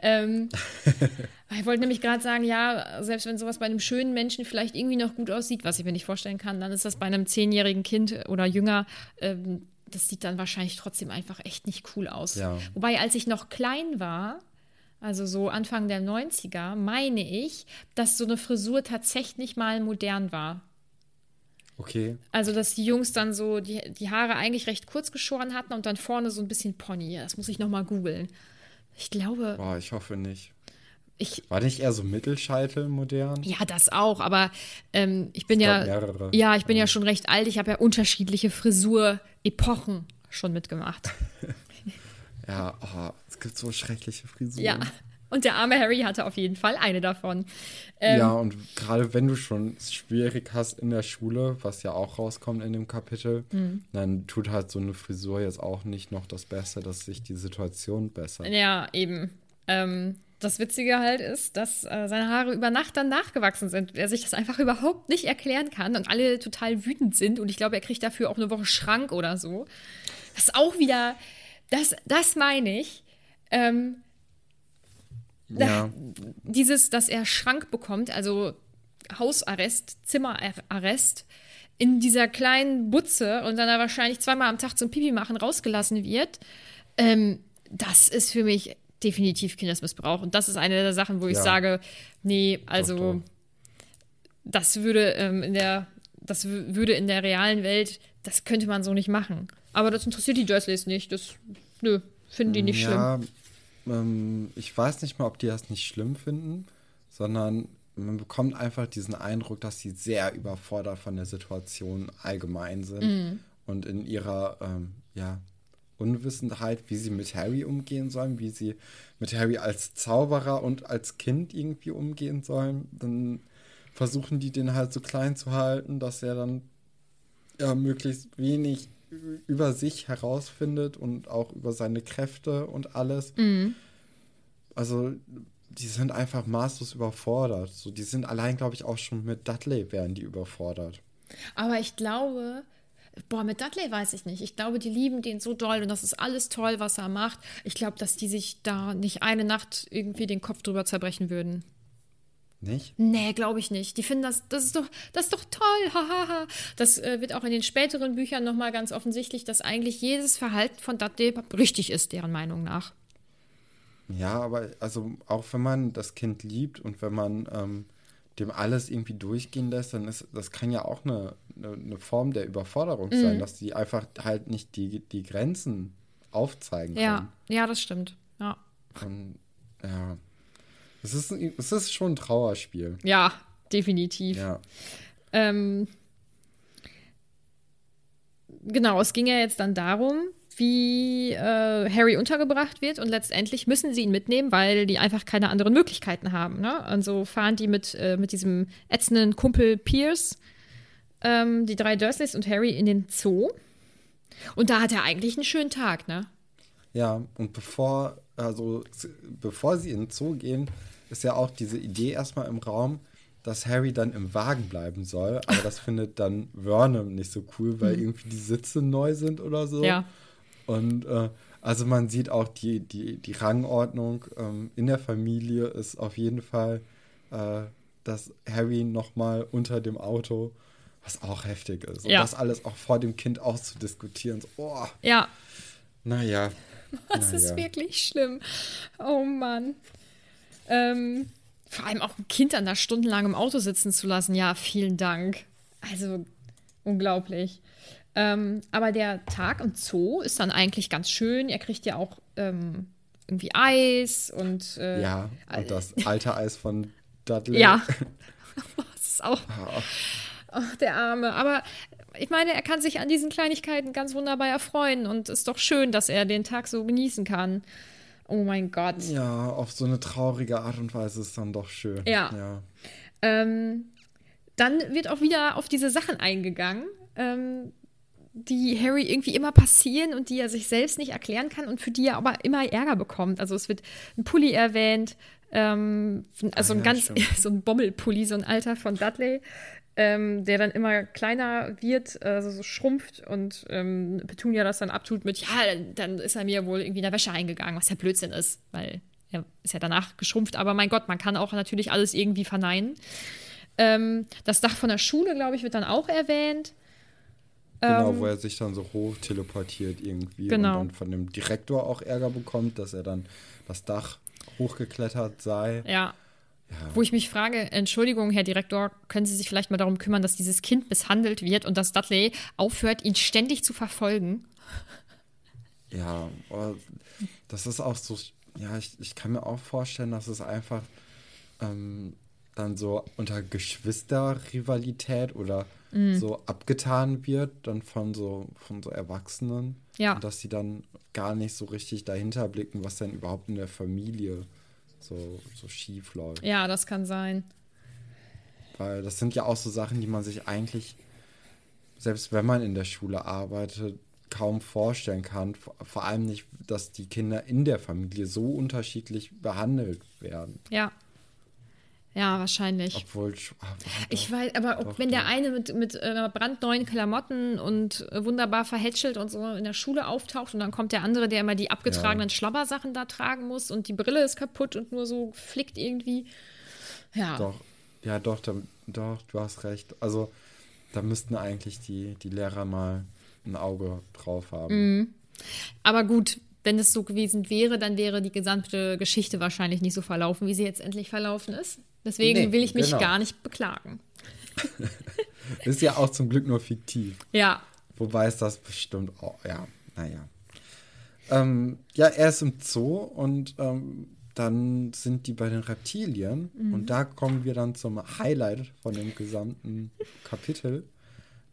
Ähm, [LAUGHS] ich wollte nämlich gerade sagen, ja, selbst wenn sowas bei einem schönen Menschen vielleicht irgendwie noch gut aussieht, was ich mir nicht vorstellen kann, dann ist das bei einem zehnjährigen Kind oder jünger, ähm, das sieht dann wahrscheinlich trotzdem einfach echt nicht cool aus. Ja. Wobei, als ich noch klein war, also so Anfang der 90er, meine ich, dass so eine Frisur tatsächlich mal modern war. Okay. Also, dass die Jungs dann so die, die Haare eigentlich recht kurz geschoren hatten und dann vorne so ein bisschen Pony. Das muss ich nochmal googeln. Ich glaube, Boah, ich hoffe nicht. ich, War nicht eher so Mittelscheitel modern? ja, das auch, aber ähm, ich bin Ich ja, mehrere. ja, ich bin ja schon recht alt. Ich habe ja unterschiedliche Frisur-Epochen schon mitgemacht. [LAUGHS] Ja, oh, es gibt so schreckliche Frisuren. Ja. Und der arme Harry hatte auf jeden Fall eine davon. Ähm, ja, und gerade wenn du schon es schwierig hast in der Schule, was ja auch rauskommt in dem Kapitel, Mhm. dann tut halt so eine Frisur jetzt auch nicht noch das Beste, dass sich die Situation bessert. Ja, eben. Ähm, das Witzige halt ist, dass äh, seine Haare über Nacht dann nachgewachsen sind. Er sich das einfach überhaupt nicht erklären kann und alle total wütend sind. Und ich glaube, er kriegt dafür auch eine Woche Schrank oder so. Das ist auch wieder, das, das meine ich. Ähm, Ja, dieses, dass er Schrank bekommt, also Hausarrest, Zimmerarrest, in dieser kleinen Butze und dann wahrscheinlich zweimal am Tag zum Pipi machen rausgelassen wird, ähm, das ist für mich definitiv Kindesmissbrauch. Und das ist eine der Sachen, wo ich Ja. sage, nee, also doch. das würde ähm, in der, das würde in der realen Welt, das könnte man so nicht machen. Aber das interessiert die Dursleys nicht. Das, nö, finden die nicht schlimm. ja ähm, ich weiß nicht mal, ob die das nicht schlimm finden, sondern man bekommt einfach diesen Eindruck, dass sie sehr überfordert von der Situation allgemein sind Mhm. und in ihrer ähm, ja, Unwissenheit, wie sie mit Harry umgehen sollen, wie sie mit Harry als Zauberer und als Kind irgendwie umgehen sollen, dann versuchen die den halt so klein zu halten, dass er dann ja, möglichst wenig über sich herausfindet und auch über seine Kräfte und alles. Also, die sind einfach maßlos überfordert. So, die sind allein, glaube ich, auch schon mit Dudley wären die überfordert. Aber ich glaube, boah, mit Dudley weiß ich nicht. Ich glaube, die lieben den so doll und das ist alles toll, was er macht. Ich glaube, dass die sich da nicht eine Nacht irgendwie den Kopf drüber zerbrechen würden. Nicht? Nee, glaube ich nicht. Die finden das, das ist doch, das ist doch toll, [LAUGHS] hahaha. Das äh, wird auch in den späteren Büchern nochmal ganz offensichtlich, dass eigentlich jedes Verhalten von Dudley richtig ist, deren Meinung nach. Ja, aber also auch wenn man das Kind liebt und wenn man ähm, dem alles irgendwie durchgehen lässt, dann ist das kann ja auch eine, eine, eine Form der Überforderung sein, dass die einfach halt nicht die, die Grenzen aufzeigen können. Ja, ja, das stimmt. Ja. Und, ja. Es ist, ein- es ist schon ein Trauerspiel. Ja, definitiv. Ja. Ähm, genau, es ging ja jetzt dann darum, wie äh, Harry untergebracht wird und letztendlich müssen sie ihn mitnehmen, weil die einfach keine anderen Möglichkeiten haben. Ne? Also fahren die mit, äh, mit diesem ätzenden Kumpel Pierce, ähm, die drei Dursleys und Harry in den Zoo. Und da hat er eigentlich einen schönen Tag, ne? Ja, und bevor, also bevor sie in den Zoo gehen, ist ja auch diese Idee erstmal im Raum, dass Harry dann im Wagen bleiben soll. Aber das findet dann Vernon nicht so cool, weil irgendwie die Sitze neu sind oder so. Ja. Und äh, also man sieht auch die, die, die Rangordnung ähm, in der Familie ist auf jeden Fall, äh, dass Harry nochmal unter dem Auto, was auch heftig ist. Und Ja. das alles auch vor dem Kind auszudiskutieren. So, oh, Ja, naja. [LAUGHS] Das Na ist wirklich schlimm. Oh Mann. Ähm, vor allem auch ein Kind dann da stundenlang im Auto sitzen zu lassen. Ja, vielen Dank. Also unglaublich. Ähm, aber der Tag im Zoo ist dann eigentlich ganz schön. Er kriegt ja auch ähm, irgendwie Eis und äh, Ja, und das alte Eis von Dudley. ja. [LAUGHS] [LAUGHS] das ist auch. Ach, der Arme. Aber ich meine, er kann sich an diesen Kleinigkeiten ganz wunderbar erfreuen und ist doch schön, dass er den Tag so genießen kann. Oh mein Gott. Ja, auf so eine traurige Art und Weise ist dann doch schön. Ja. ja. Ähm, dann wird auch wieder auf diese Sachen eingegangen, ähm, die Harry irgendwie immer passieren und die er sich selbst nicht erklären kann und für die er aber immer Ärger bekommt. Also es wird ein Pulli erwähnt, ähm, also Ah, ein ja, ganz, stimmt. [LAUGHS] so ein Bommelpulli, so ein Alter von Dudley, ähm, der dann immer kleiner wird, also so schrumpft und ähm, Petunia das dann abtut mit, ja, dann, dann ist er mir wohl irgendwie in der Wäsche eingegangen, was ja Blödsinn ist, weil er ist ja danach geschrumpft, aber mein Gott, man kann auch natürlich alles irgendwie verneinen. Ähm, das Dach von der Schule, glaube ich, wird dann auch erwähnt. Genau, wo er sich dann so hoch teleportiert irgendwie Ähm, Genau. und dann von dem Direktor auch Ärger bekommt, dass er dann das Dach hochgeklettert sei. Ja. Wo ich mich frage, Entschuldigung, Herr Direktor, können Sie sich vielleicht mal darum kümmern, dass dieses Kind misshandelt wird und dass Dudley aufhört, ihn ständig zu verfolgen? Ja, aber das ist auch so, ja, ich, ich kann mir auch vorstellen, dass es einfach ähm, dann so unter Geschwisterrivalität oder Mhm. so abgetan wird, dann von so, von so Erwachsenen. Ja. Und dass sie dann gar nicht so richtig dahinter blicken, was denn überhaupt in der Familie so, so schief läuft. Ja, das kann sein. Weil das sind ja auch so Sachen, die man sich eigentlich, selbst wenn man in der Schule arbeitet, kaum vorstellen kann. Vor, vor allem nicht, dass die Kinder in der Familie so unterschiedlich behandelt werden. Ja. Ja, wahrscheinlich. Obwohl. ah, Ich doch, weiß, aber doch, wenn der doch. eine mit, mit äh, brandneuen Klamotten und äh, wunderbar verhätschelt und so in der Schule auftaucht und dann kommt der andere, der immer die abgetragenen Schlabbersachen da tragen muss und die Brille ist kaputt und nur so flickt irgendwie. Ja. Doch, ja, doch, da, doch, du hast recht. Also, da müssten eigentlich die, die Lehrer mal ein Auge drauf haben. Mhm. Aber gut, wenn es so gewesen wäre, dann wäre die gesamte Geschichte wahrscheinlich nicht so verlaufen, wie sie jetzt endlich verlaufen ist. Deswegen Nee, will ich mich genau. gar nicht beklagen. [LAUGHS] Ist ja auch zum Glück nur fiktiv. Ja. Wobei es das bestimmt auch, ja, naja. Ähm, ja, er ist im Zoo und ähm, dann sind die bei den Reptilien und da kommen wir dann zum Highlight von dem gesamten Kapitel,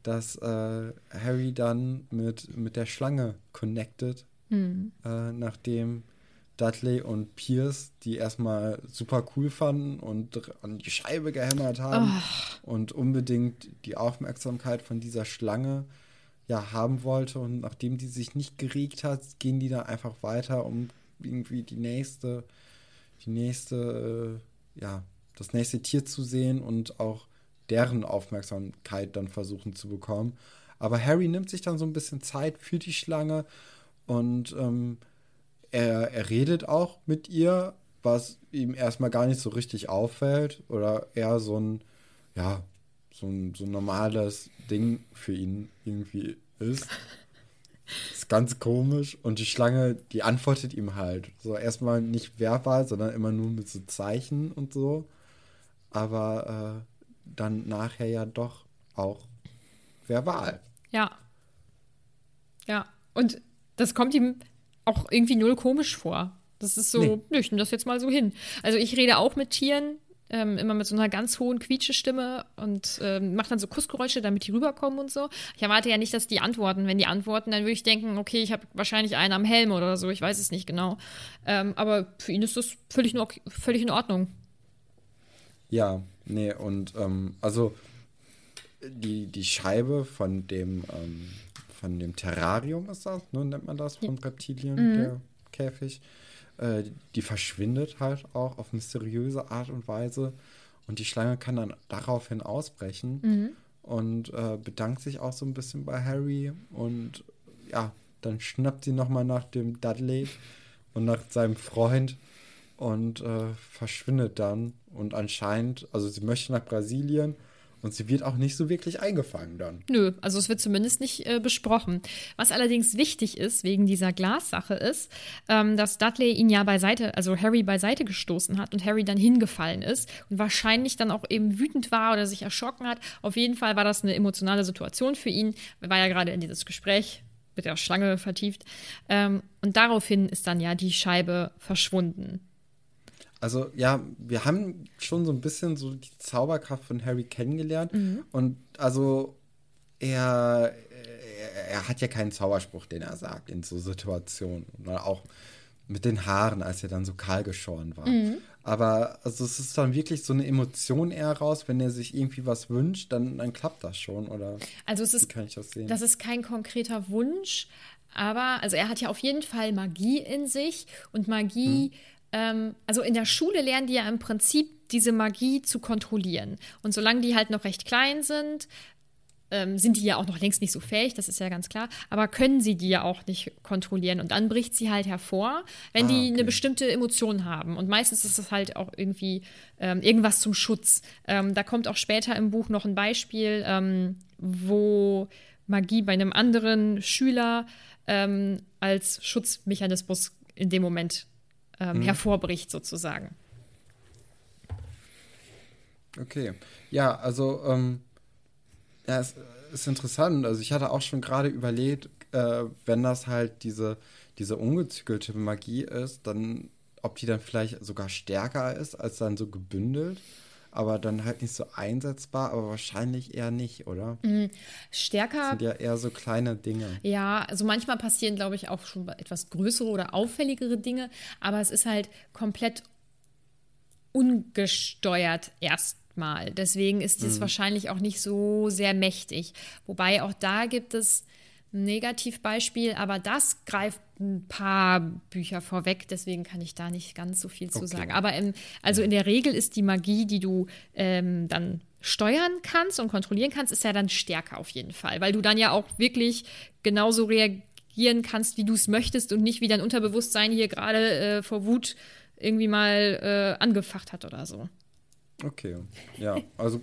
dass äh, Harry dann mit, mit der Schlange connected, äh, nachdem Dudley und Pierce die erstmal super cool fanden und an die Scheibe gehämmert haben und unbedingt die Aufmerksamkeit von dieser Schlange ja haben wollte und nachdem die sich nicht geregt hat, gehen die dann einfach weiter, um irgendwie die nächste, die nächste, äh, ja, das nächste Tier zu sehen und auch deren Aufmerksamkeit dann versuchen zu bekommen. Aber Harry nimmt sich dann so ein bisschen Zeit für die Schlange und ähm, er, er redet auch mit ihr, was ihm erstmal gar nicht so richtig auffällt oder eher so ein, ja, so ein, so ein normales Ding für ihn irgendwie ist. [LAUGHS] Ist ganz komisch. Und die Schlange, die antwortet ihm halt. So erstmal nicht verbal, sondern immer nur mit so Zeichen und so. Aber äh, dann nachher ja doch auch verbal. Ja. Ja. Und das kommt ihm auch irgendwie null komisch vor. Das ist so, Nee. nö, ich nehme das jetzt mal so hin. Also ich rede auch mit Tieren, ähm, immer mit so einer ganz hohen Quietschestimme und ähm, mache dann so Kussgeräusche, damit die rüberkommen und so. Ich erwarte ja nicht, dass die antworten. Wenn die antworten, dann würde ich denken, okay, ich habe wahrscheinlich einen am Helm oder so, ich weiß es nicht genau. Ähm, aber für ihn ist das völlig, in ok- völlig in Ordnung. Ja, nee, und ähm, also die, die Scheibe von dem, ähm, von dem Terrarium ist das, ne, nennt man das, von Reptilien, der Käfig. Äh, die verschwindet halt auch auf mysteriöse Art und Weise. Und die Schlange kann dann daraufhin ausbrechen und äh, bedankt sich auch so ein bisschen bei Harry. Und ja, dann schnappt sie nochmal nach dem Dudley und nach seinem Freund und äh, verschwindet dann. Und anscheinend, also sie möchte nach Brasilien und sie wird auch nicht so wirklich eingefangen dann. Nö, also es wird zumindest nicht äh, besprochen. Was allerdings wichtig ist, wegen dieser Glassache, ist, ähm, dass Dudley ihn ja beiseite, also Harry beiseite gestoßen hat und Harry dann hingefallen ist und wahrscheinlich dann auch eben wütend war oder sich erschrocken hat. Auf jeden Fall war das eine emotionale Situation für ihn. Er war ja gerade in dieses Gespräch mit der Schlange vertieft. Ähm, und daraufhin ist dann ja die Scheibe verschwunden. Also ja, wir haben schon so ein bisschen so die Zauberkraft von Harry kennengelernt. Und also er, er, er hat ja keinen Zauberspruch, den er sagt in so Situationen. Oder auch mit den Haaren, als er dann so kahl geschoren war. Aber also es ist dann wirklich so eine Emotion eher raus, wenn er sich irgendwie was wünscht, dann, dann klappt das schon. Oder Also es ist kann ich das sehen? Das ist kein konkreter Wunsch, aber also er hat ja auf jeden Fall Magie in sich und Magie, ähm, also in der Schule lernen die ja im Prinzip diese Magie zu kontrollieren. Und solange die halt noch recht klein sind, ähm, sind die ja auch noch längst nicht so fähig, das ist ja ganz klar, aber können sie die ja auch nicht kontrollieren. Und dann bricht sie halt hervor, wenn Ah, die okay. eine bestimmte Emotion haben. Und meistens ist es halt auch irgendwie ähm, irgendwas zum Schutz. Ähm, da kommt auch später im Buch noch ein Beispiel, ähm, wo Magie bei einem anderen Schüler ähm, als Schutzmechanismus in dem Moment ähm, hervorbricht, sozusagen. Okay. Ja, also, ähm, ja, es ist interessant. Also ich hatte auch schon gerade überlegt, äh, wenn das halt diese, diese ungezügelte Magie ist, dann, ob die dann vielleicht sogar stärker ist als dann so gebündelt, aber dann halt nicht so einsetzbar, aber wahrscheinlich eher nicht, oder? Das Stärker sind ja eher so kleine Dinge. Ja, also manchmal passieren, glaube ich, auch schon etwas größere oder auffälligere Dinge, aber es ist halt komplett ungesteuert erstmal. Deswegen ist es wahrscheinlich auch nicht so sehr mächtig. Wobei auch da gibt es Negativbeispiel, aber das greift ein paar Bücher vorweg, deswegen kann ich da nicht ganz so viel zu Okay. sagen. Aber im, also in der Regel ist die Magie, die du ähm, dann steuern kannst und kontrollieren kannst, ist ja dann stärker auf jeden Fall, weil du dann ja auch wirklich genauso reagieren kannst, wie du es möchtest und nicht wie dein Unterbewusstsein hier gerade äh, vor Wut irgendwie mal äh, angefacht hat oder so. Okay, ja, also,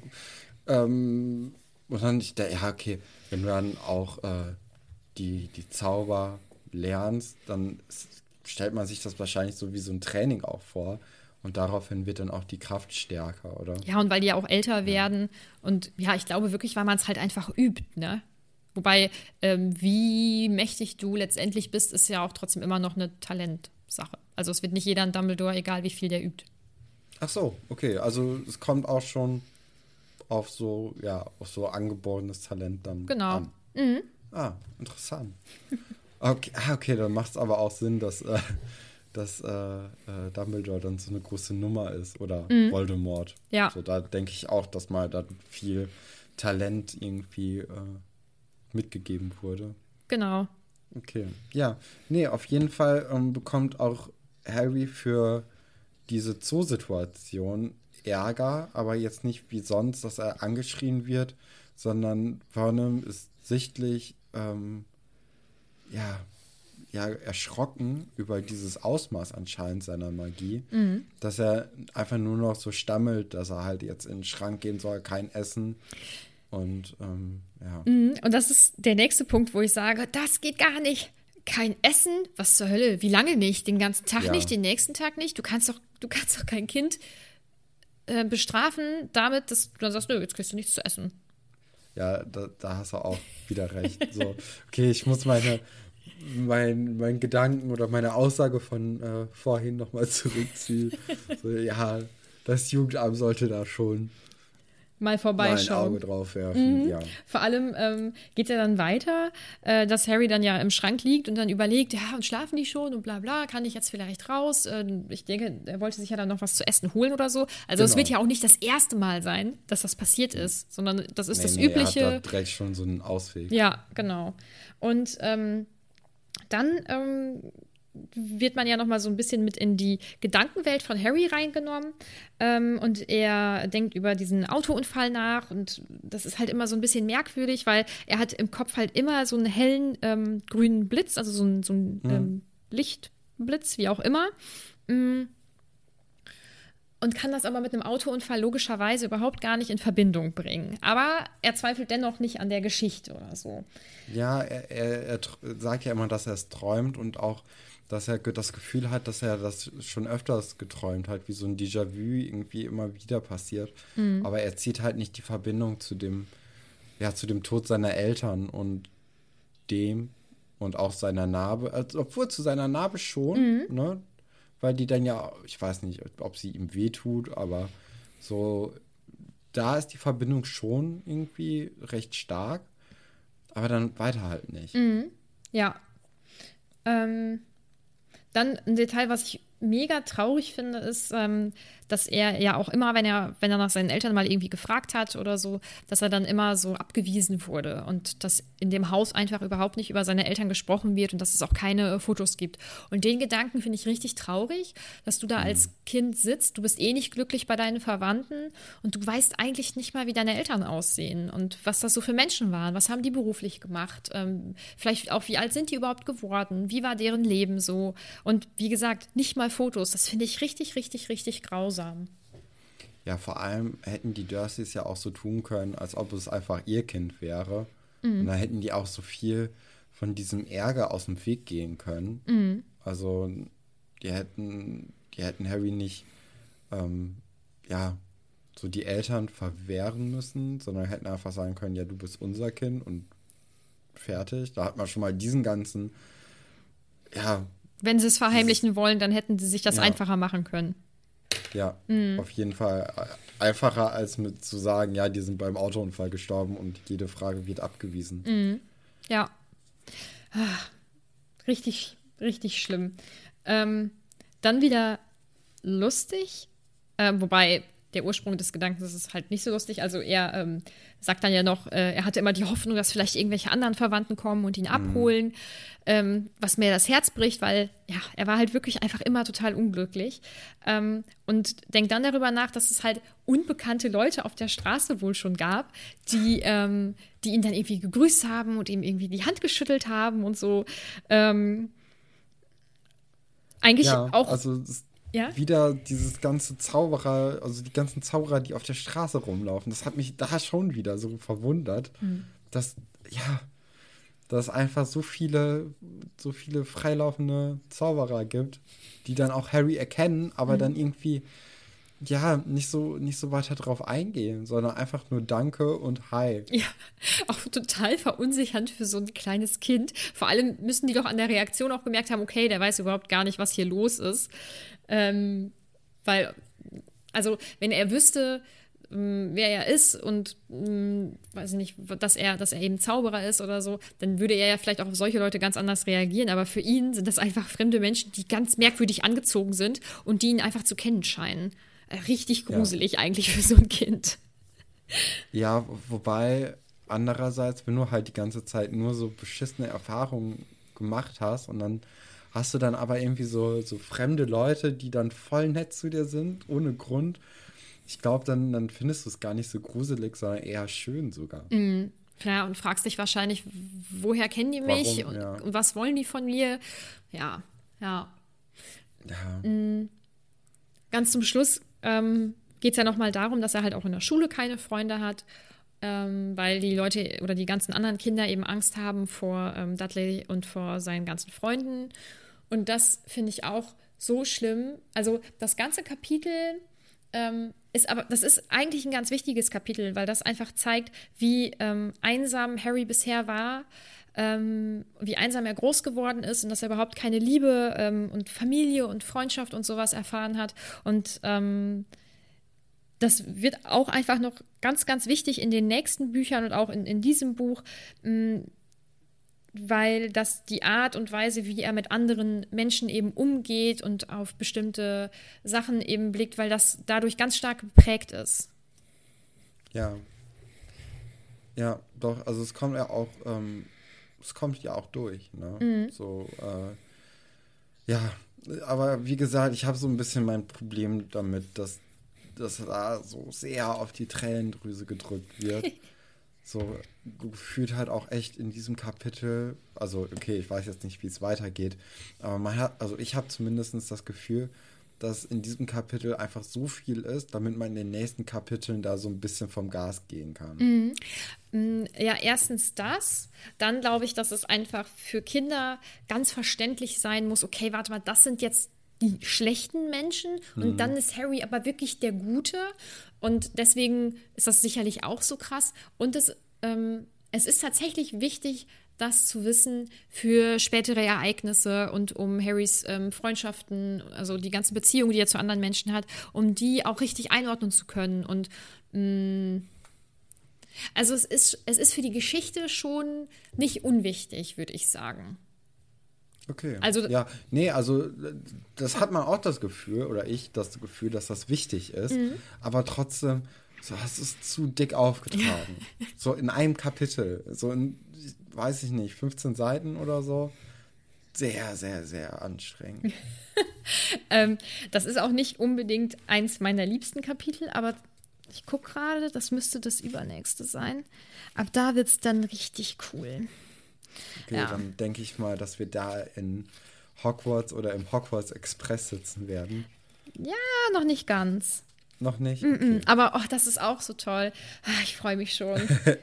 ähm, und dann, ich, der, ja, okay, wenn du dann auch äh, die, die Zauber lernst, dann stellt man sich das wahrscheinlich so wie so ein Training auch vor. Und daraufhin wird dann auch die Kraft stärker, oder? Ja, und weil die ja auch älter werden. Und ja, ich glaube wirklich, weil man es halt einfach übt, ne? Wobei, ähm, wie mächtig du letztendlich bist, ist ja auch trotzdem immer noch eine Talentsache. Also es wird nicht jeder ein Dumbledore, egal wie viel der übt. Ach so, okay, also es kommt auch schon auf so, ja, auf so angeborenes Talent dann Genau. an. Ah, interessant. Okay, ah, okay dann macht es aber auch Sinn, dass, äh, dass äh, äh, Dumbledore dann so eine große Nummer ist oder Voldemort. Ja. So, da denke ich auch, dass mal da viel Talent irgendwie äh, mitgegeben wurde. Genau. Okay, ja. Nee, auf jeden Fall ähm, bekommt auch Harry für diese Zoosituation Ärger, aber jetzt nicht wie sonst, dass er angeschrien wird, sondern Vernon ist sichtlich ähm, ja, ja, erschrocken über dieses Ausmaß anscheinend seiner Magie, dass er einfach nur noch so stammelt, dass er halt jetzt in den Schrank gehen soll, kein Essen. Und ähm, ja. Und das ist der nächste Punkt, wo ich sage, das geht gar nicht. Kein Essen? Was zur Hölle? Wie lange nicht? Den ganzen Tag Ja. nicht? Den nächsten Tag nicht? Du kannst doch, du kannst doch kein Kind äh, bestrafen damit, dass du dann sagst, nö, jetzt kriegst du nichts zu essen. Ja, da, da hast du auch wieder recht. So, okay, ich muss meine, mein, mein Gedanken oder meine Aussage von äh, vorhin nochmal zurückziehen. So, ja, das Jugendamt sollte da schon Mal mal ein vorbeischauen. Auge drauf werfen. Ja. Vor allem ähm, geht er dann weiter, äh, dass Harry dann ja im Schrank liegt und dann überlegt, ja, und schlafen die schon und bla bla, kann ich jetzt vielleicht raus? Ähm, ich denke, er wollte sich ja dann noch was zu essen holen oder so. Also es Genau. wird ja auch nicht das erste Mal sein, dass das passiert ist, sondern das ist Nee, das nee, übliche. Er hat da direkt schon so einen Ausweg. Ja, genau. Und ähm, dann ähm, wird man ja noch mal so ein bisschen mit in die Gedankenwelt von Harry reingenommen ähm, und er denkt über diesen Autounfall nach und das ist halt immer so ein bisschen merkwürdig, weil er hat im Kopf halt immer so einen hellen ähm, grünen Blitz, also so ein, so ein ähm, Lichtblitz, wie auch immer. Mm. Und kann das aber mit einem Autounfall logischerweise überhaupt gar nicht in Verbindung bringen. Aber er zweifelt dennoch nicht an der Geschichte oder so. Ja, er, er, er sagt ja immer, dass er es träumt und auch, dass er das Gefühl hat, dass er das schon öfters geträumt hat, wie so ein Déjà-vu irgendwie immer wieder passiert. Aber er zieht halt nicht die Verbindung zu dem, ja, zu dem Tod seiner Eltern und dem und auch seiner Narbe, also, obwohl zu seiner Narbe schon, ne? Weil die dann ja, ich weiß nicht, ob sie ihm wehtut, aber so, da ist die Verbindung schon irgendwie recht stark. Aber dann weiter halt nicht. Ja. Ähm, dann ein Detail, was ich mega traurig finde, ist, ähm, dass er ja auch immer, wenn er, wenn er nach seinen Eltern mal irgendwie gefragt hat oder so, dass er dann immer so abgewiesen wurde und dass in dem Haus einfach überhaupt nicht über seine Eltern gesprochen wird und dass es auch keine äh, Fotos gibt. Und den Gedanken finde ich richtig traurig, dass du da als Kind sitzt, du bist eh nicht glücklich bei deinen Verwandten und du weißt eigentlich nicht mal, wie deine Eltern aussehen und was das so für Menschen waren, was haben die beruflich gemacht, ähm, vielleicht auch, wie alt sind die überhaupt geworden, wie war deren Leben so? Und wie gesagt, nicht mal Fotos, das finde ich richtig, richtig, richtig grausam. Ja, vor allem hätten die Dursleys ja auch so tun können, als ob es einfach ihr Kind wäre. Und dann hätten die auch so viel von diesem Ärger aus dem Weg gehen können. Also, die hätten, die hätten Harry nicht, ähm, ja, so die Eltern verwehren müssen, sondern hätten einfach sagen können, ja, du bist unser Kind und fertig. Da hat man schon mal diesen ganzen, ja. Wenn sie es verheimlichen wollen, dann hätten sie sich das Ja. einfacher machen können. Ja, auf jeden Fall einfacher als mit zu sagen, ja, die sind beim Autounfall gestorben und jede Frage wird abgewiesen. Ja. Ah, Richtig, richtig schlimm. Ähm, dann wieder lustig, äh, wobei der Ursprung des Gedankens ist halt nicht so lustig. Also er ähm, sagt dann ja noch, äh, er hatte immer die Hoffnung, dass vielleicht irgendwelche anderen Verwandten kommen und ihn abholen, ähm, was mir das Herz bricht, weil ja, er war halt wirklich einfach immer total unglücklich. Ähm, und denkt dann darüber nach, dass es halt unbekannte Leute auf der Straße wohl schon gab, die, ähm, die ihn dann irgendwie gegrüßt haben und ihm irgendwie die Hand geschüttelt haben und so. Ähm, eigentlich Ja, auch. also es ja? wieder dieses ganze Zauberer, also die ganzen Zauberer, die auf der Straße rumlaufen, das hat mich da schon wieder so verwundert, Hm. dass, ja, dass es einfach so viele, so viele freilaufende Zauberer gibt, die dann auch Harry erkennen, aber Hm. dann irgendwie, ja, nicht so, nicht so weiter drauf eingehen, sondern einfach nur Danke und Hi. Ja, [LAUGHS] auch total verunsichernd für so ein kleines Kind. Vor allem müssen die doch an der Reaktion auch gemerkt haben, okay, der weiß überhaupt gar nicht, was hier los ist. Ähm, weil, also, wenn er wüsste, ähm, wer er ist und ähm, weiß ich nicht, dass er, dass er eben Zauberer ist oder so, dann würde er ja vielleicht auch auf solche Leute ganz anders reagieren. Aber für ihn sind das einfach fremde Menschen, die ganz merkwürdig angezogen sind und die ihn einfach zu kennen scheinen. Äh, Richtig gruselig eigentlich für so ein Kind. Ja, wobei andererseits, wenn du halt die ganze Zeit nur so beschissene Erfahrungen gemacht hast und dann hast du dann aber irgendwie so, so fremde Leute, die dann voll nett zu dir sind, ohne Grund. Ich glaube, dann, dann findest du es gar nicht so gruselig, sondern eher schön sogar. Ja, und fragst dich wahrscheinlich, woher kennen die mich Warum, und, ja. was wollen die von mir? Ja, ja. Ja, Ganz zum Schluss ähm, geht es ja nochmal darum, dass er halt auch in der Schule keine Freunde hat, ähm, weil die Leute oder die ganzen anderen Kinder eben Angst haben vor ähm, Dudley und vor seinen ganzen Freunden. Und das finde ich auch so schlimm. Also das ganze Kapitel ähm, ist aber, das ist eigentlich ein ganz wichtiges Kapitel, weil das einfach zeigt, wie ähm, einsam Harry bisher war, ähm, wie einsam er groß geworden ist und dass er überhaupt keine Liebe ähm, und Familie und Freundschaft und sowas erfahren hat. Und ähm, das wird auch einfach noch ganz, ganz wichtig in den nächsten Büchern und auch in, in diesem Buch, mh, weil das die Art und Weise, wie er mit anderen Menschen eben umgeht und auf bestimmte Sachen eben blickt, weil das dadurch ganz stark geprägt ist. ja. Ja, doch, also es kommt ja auch, ähm, es kommt ja auch durch, ne? So, äh, ja, aber wie gesagt, ich habe so ein bisschen mein Problem damit, dass dass da so sehr auf die Tränendrüse gedrückt wird. [LAUGHS] so gefühlt halt auch echt in diesem Kapitel, also okay, ich weiß jetzt nicht, wie es weitergeht, aber man hat, also ich habe zumindest das Gefühl, dass in diesem Kapitel einfach so viel ist, damit man in den nächsten Kapiteln da so ein bisschen vom Gas gehen kann. Ja, erstens das. Dann glaube ich, dass es einfach für Kinder ganz verständlich sein muss, okay, warte mal, das sind jetzt die schlechten Menschen und dann ist Harry aber wirklich der Gute. Und deswegen ist das sicherlich auch so krass. Und es, ähm, es ist tatsächlich wichtig, das zu wissen für spätere Ereignisse und um Harrys ähm, Freundschaften, also die ganzen Beziehungen, die er zu anderen Menschen hat, um die auch richtig einordnen zu können. Und mh, also es ist, es ist für die Geschichte schon nicht unwichtig, würde ich sagen. Okay. Also- ja, nee, also das hat man auch das Gefühl, oder ich das Gefühl, dass das wichtig ist, Mhm. aber trotzdem, so hast es zu dick aufgetragen. [LAUGHS] so in einem Kapitel, so in, weiß ich nicht, 15 Seiten oder so. Sehr, sehr, sehr anstrengend. [LAUGHS] Ähm, das ist auch nicht unbedingt eins meiner liebsten Kapitel, aber ich gucke gerade, das müsste das übernächste sein. Ab da wird es dann richtig cool. Okay, Ja. dann denke ich mal, dass wir da in Hogwarts oder im Hogwarts Express sitzen werden. Ja, noch nicht ganz. Noch nicht? Okay. Aber oh, das ist auch so toll. Ah, Ich freue mich schon. [LAUGHS]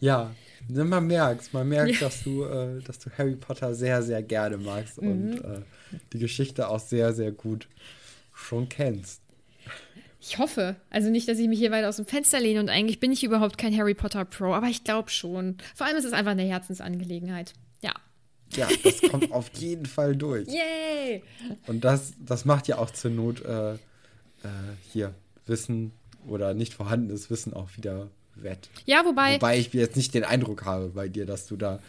Ja, ne, man merkt Man merkt, dass, du, äh, dass du Harry Potter sehr, sehr gerne magst Mhm. und äh, die Geschichte auch sehr, sehr gut schon kennst. Ich hoffe. Also nicht, dass ich mich hier weit aus dem Fenster lehne und eigentlich bin ich überhaupt kein Harry Potter Pro, aber ich glaube schon. Vor allem ist es einfach eine Herzensangelegenheit. Ja. Ja, das kommt auf jeden Fall durch. Yay! Und das, das macht ja auch zur Not äh, äh, hier Wissen oder nicht vorhandenes Wissen auch wieder wett. Ja, wobei, Wobei ich jetzt nicht den Eindruck habe bei dir, dass du da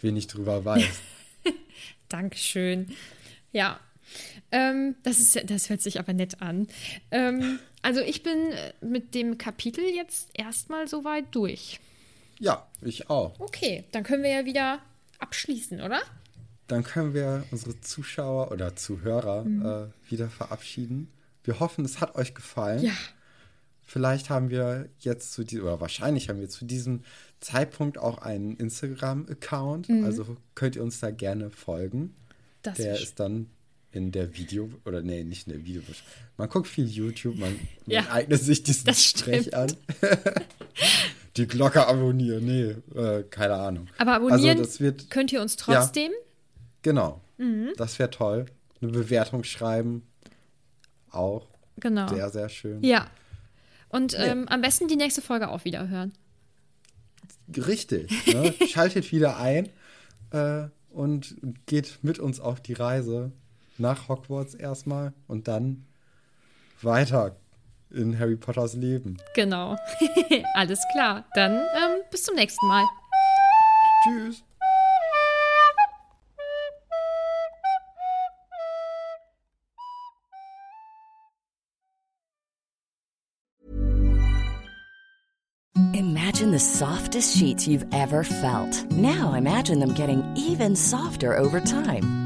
wenig drüber weißt. [LAUGHS] Dankeschön. Ja. Ähm, das, ist, das hört sich aber nett an. Ähm, also ich bin äh, mit dem Kapitel jetzt erstmal soweit durch. ja, ich auch. Okay, dann können wir ja wieder abschließen, oder? Dann können wir unsere Zuschauer oder Zuhörer äh, wieder verabschieden. Wir hoffen, es hat euch gefallen. Ja. Vielleicht haben wir jetzt zu diesem, oder wahrscheinlich haben wir zu diesem Zeitpunkt auch einen Instagram-Account. Also könnt ihr uns da gerne folgen. Mhm. Das der ist dann in der Video, oder nee, nicht in der Video. Man guckt viel YouTube, man, Ja, man eignet sich diesen Sprech stimmt. an. [LAUGHS] Die Glocke abonnieren, nee, äh, keine Ahnung. Aber abonnieren Also das wird, könnt ihr uns trotzdem. genau, Mhm. das wäre toll. Eine Bewertung schreiben, auch Genau. sehr, sehr schön. Ja. Und ähm, am besten die nächste Folge auch wieder hören. Richtig. Ne? [LAUGHS] Schaltet wieder ein äh, und geht mit uns auf die Reise nach Hogwarts erstmal und dann weiter in Harry Potters Leben. Genau. [LAUGHS] Alles klar. Dann ähm, bis zum nächsten Mal. Tschüss. Imagine the softest sheets you've ever felt. Now imagine them getting even softer over time.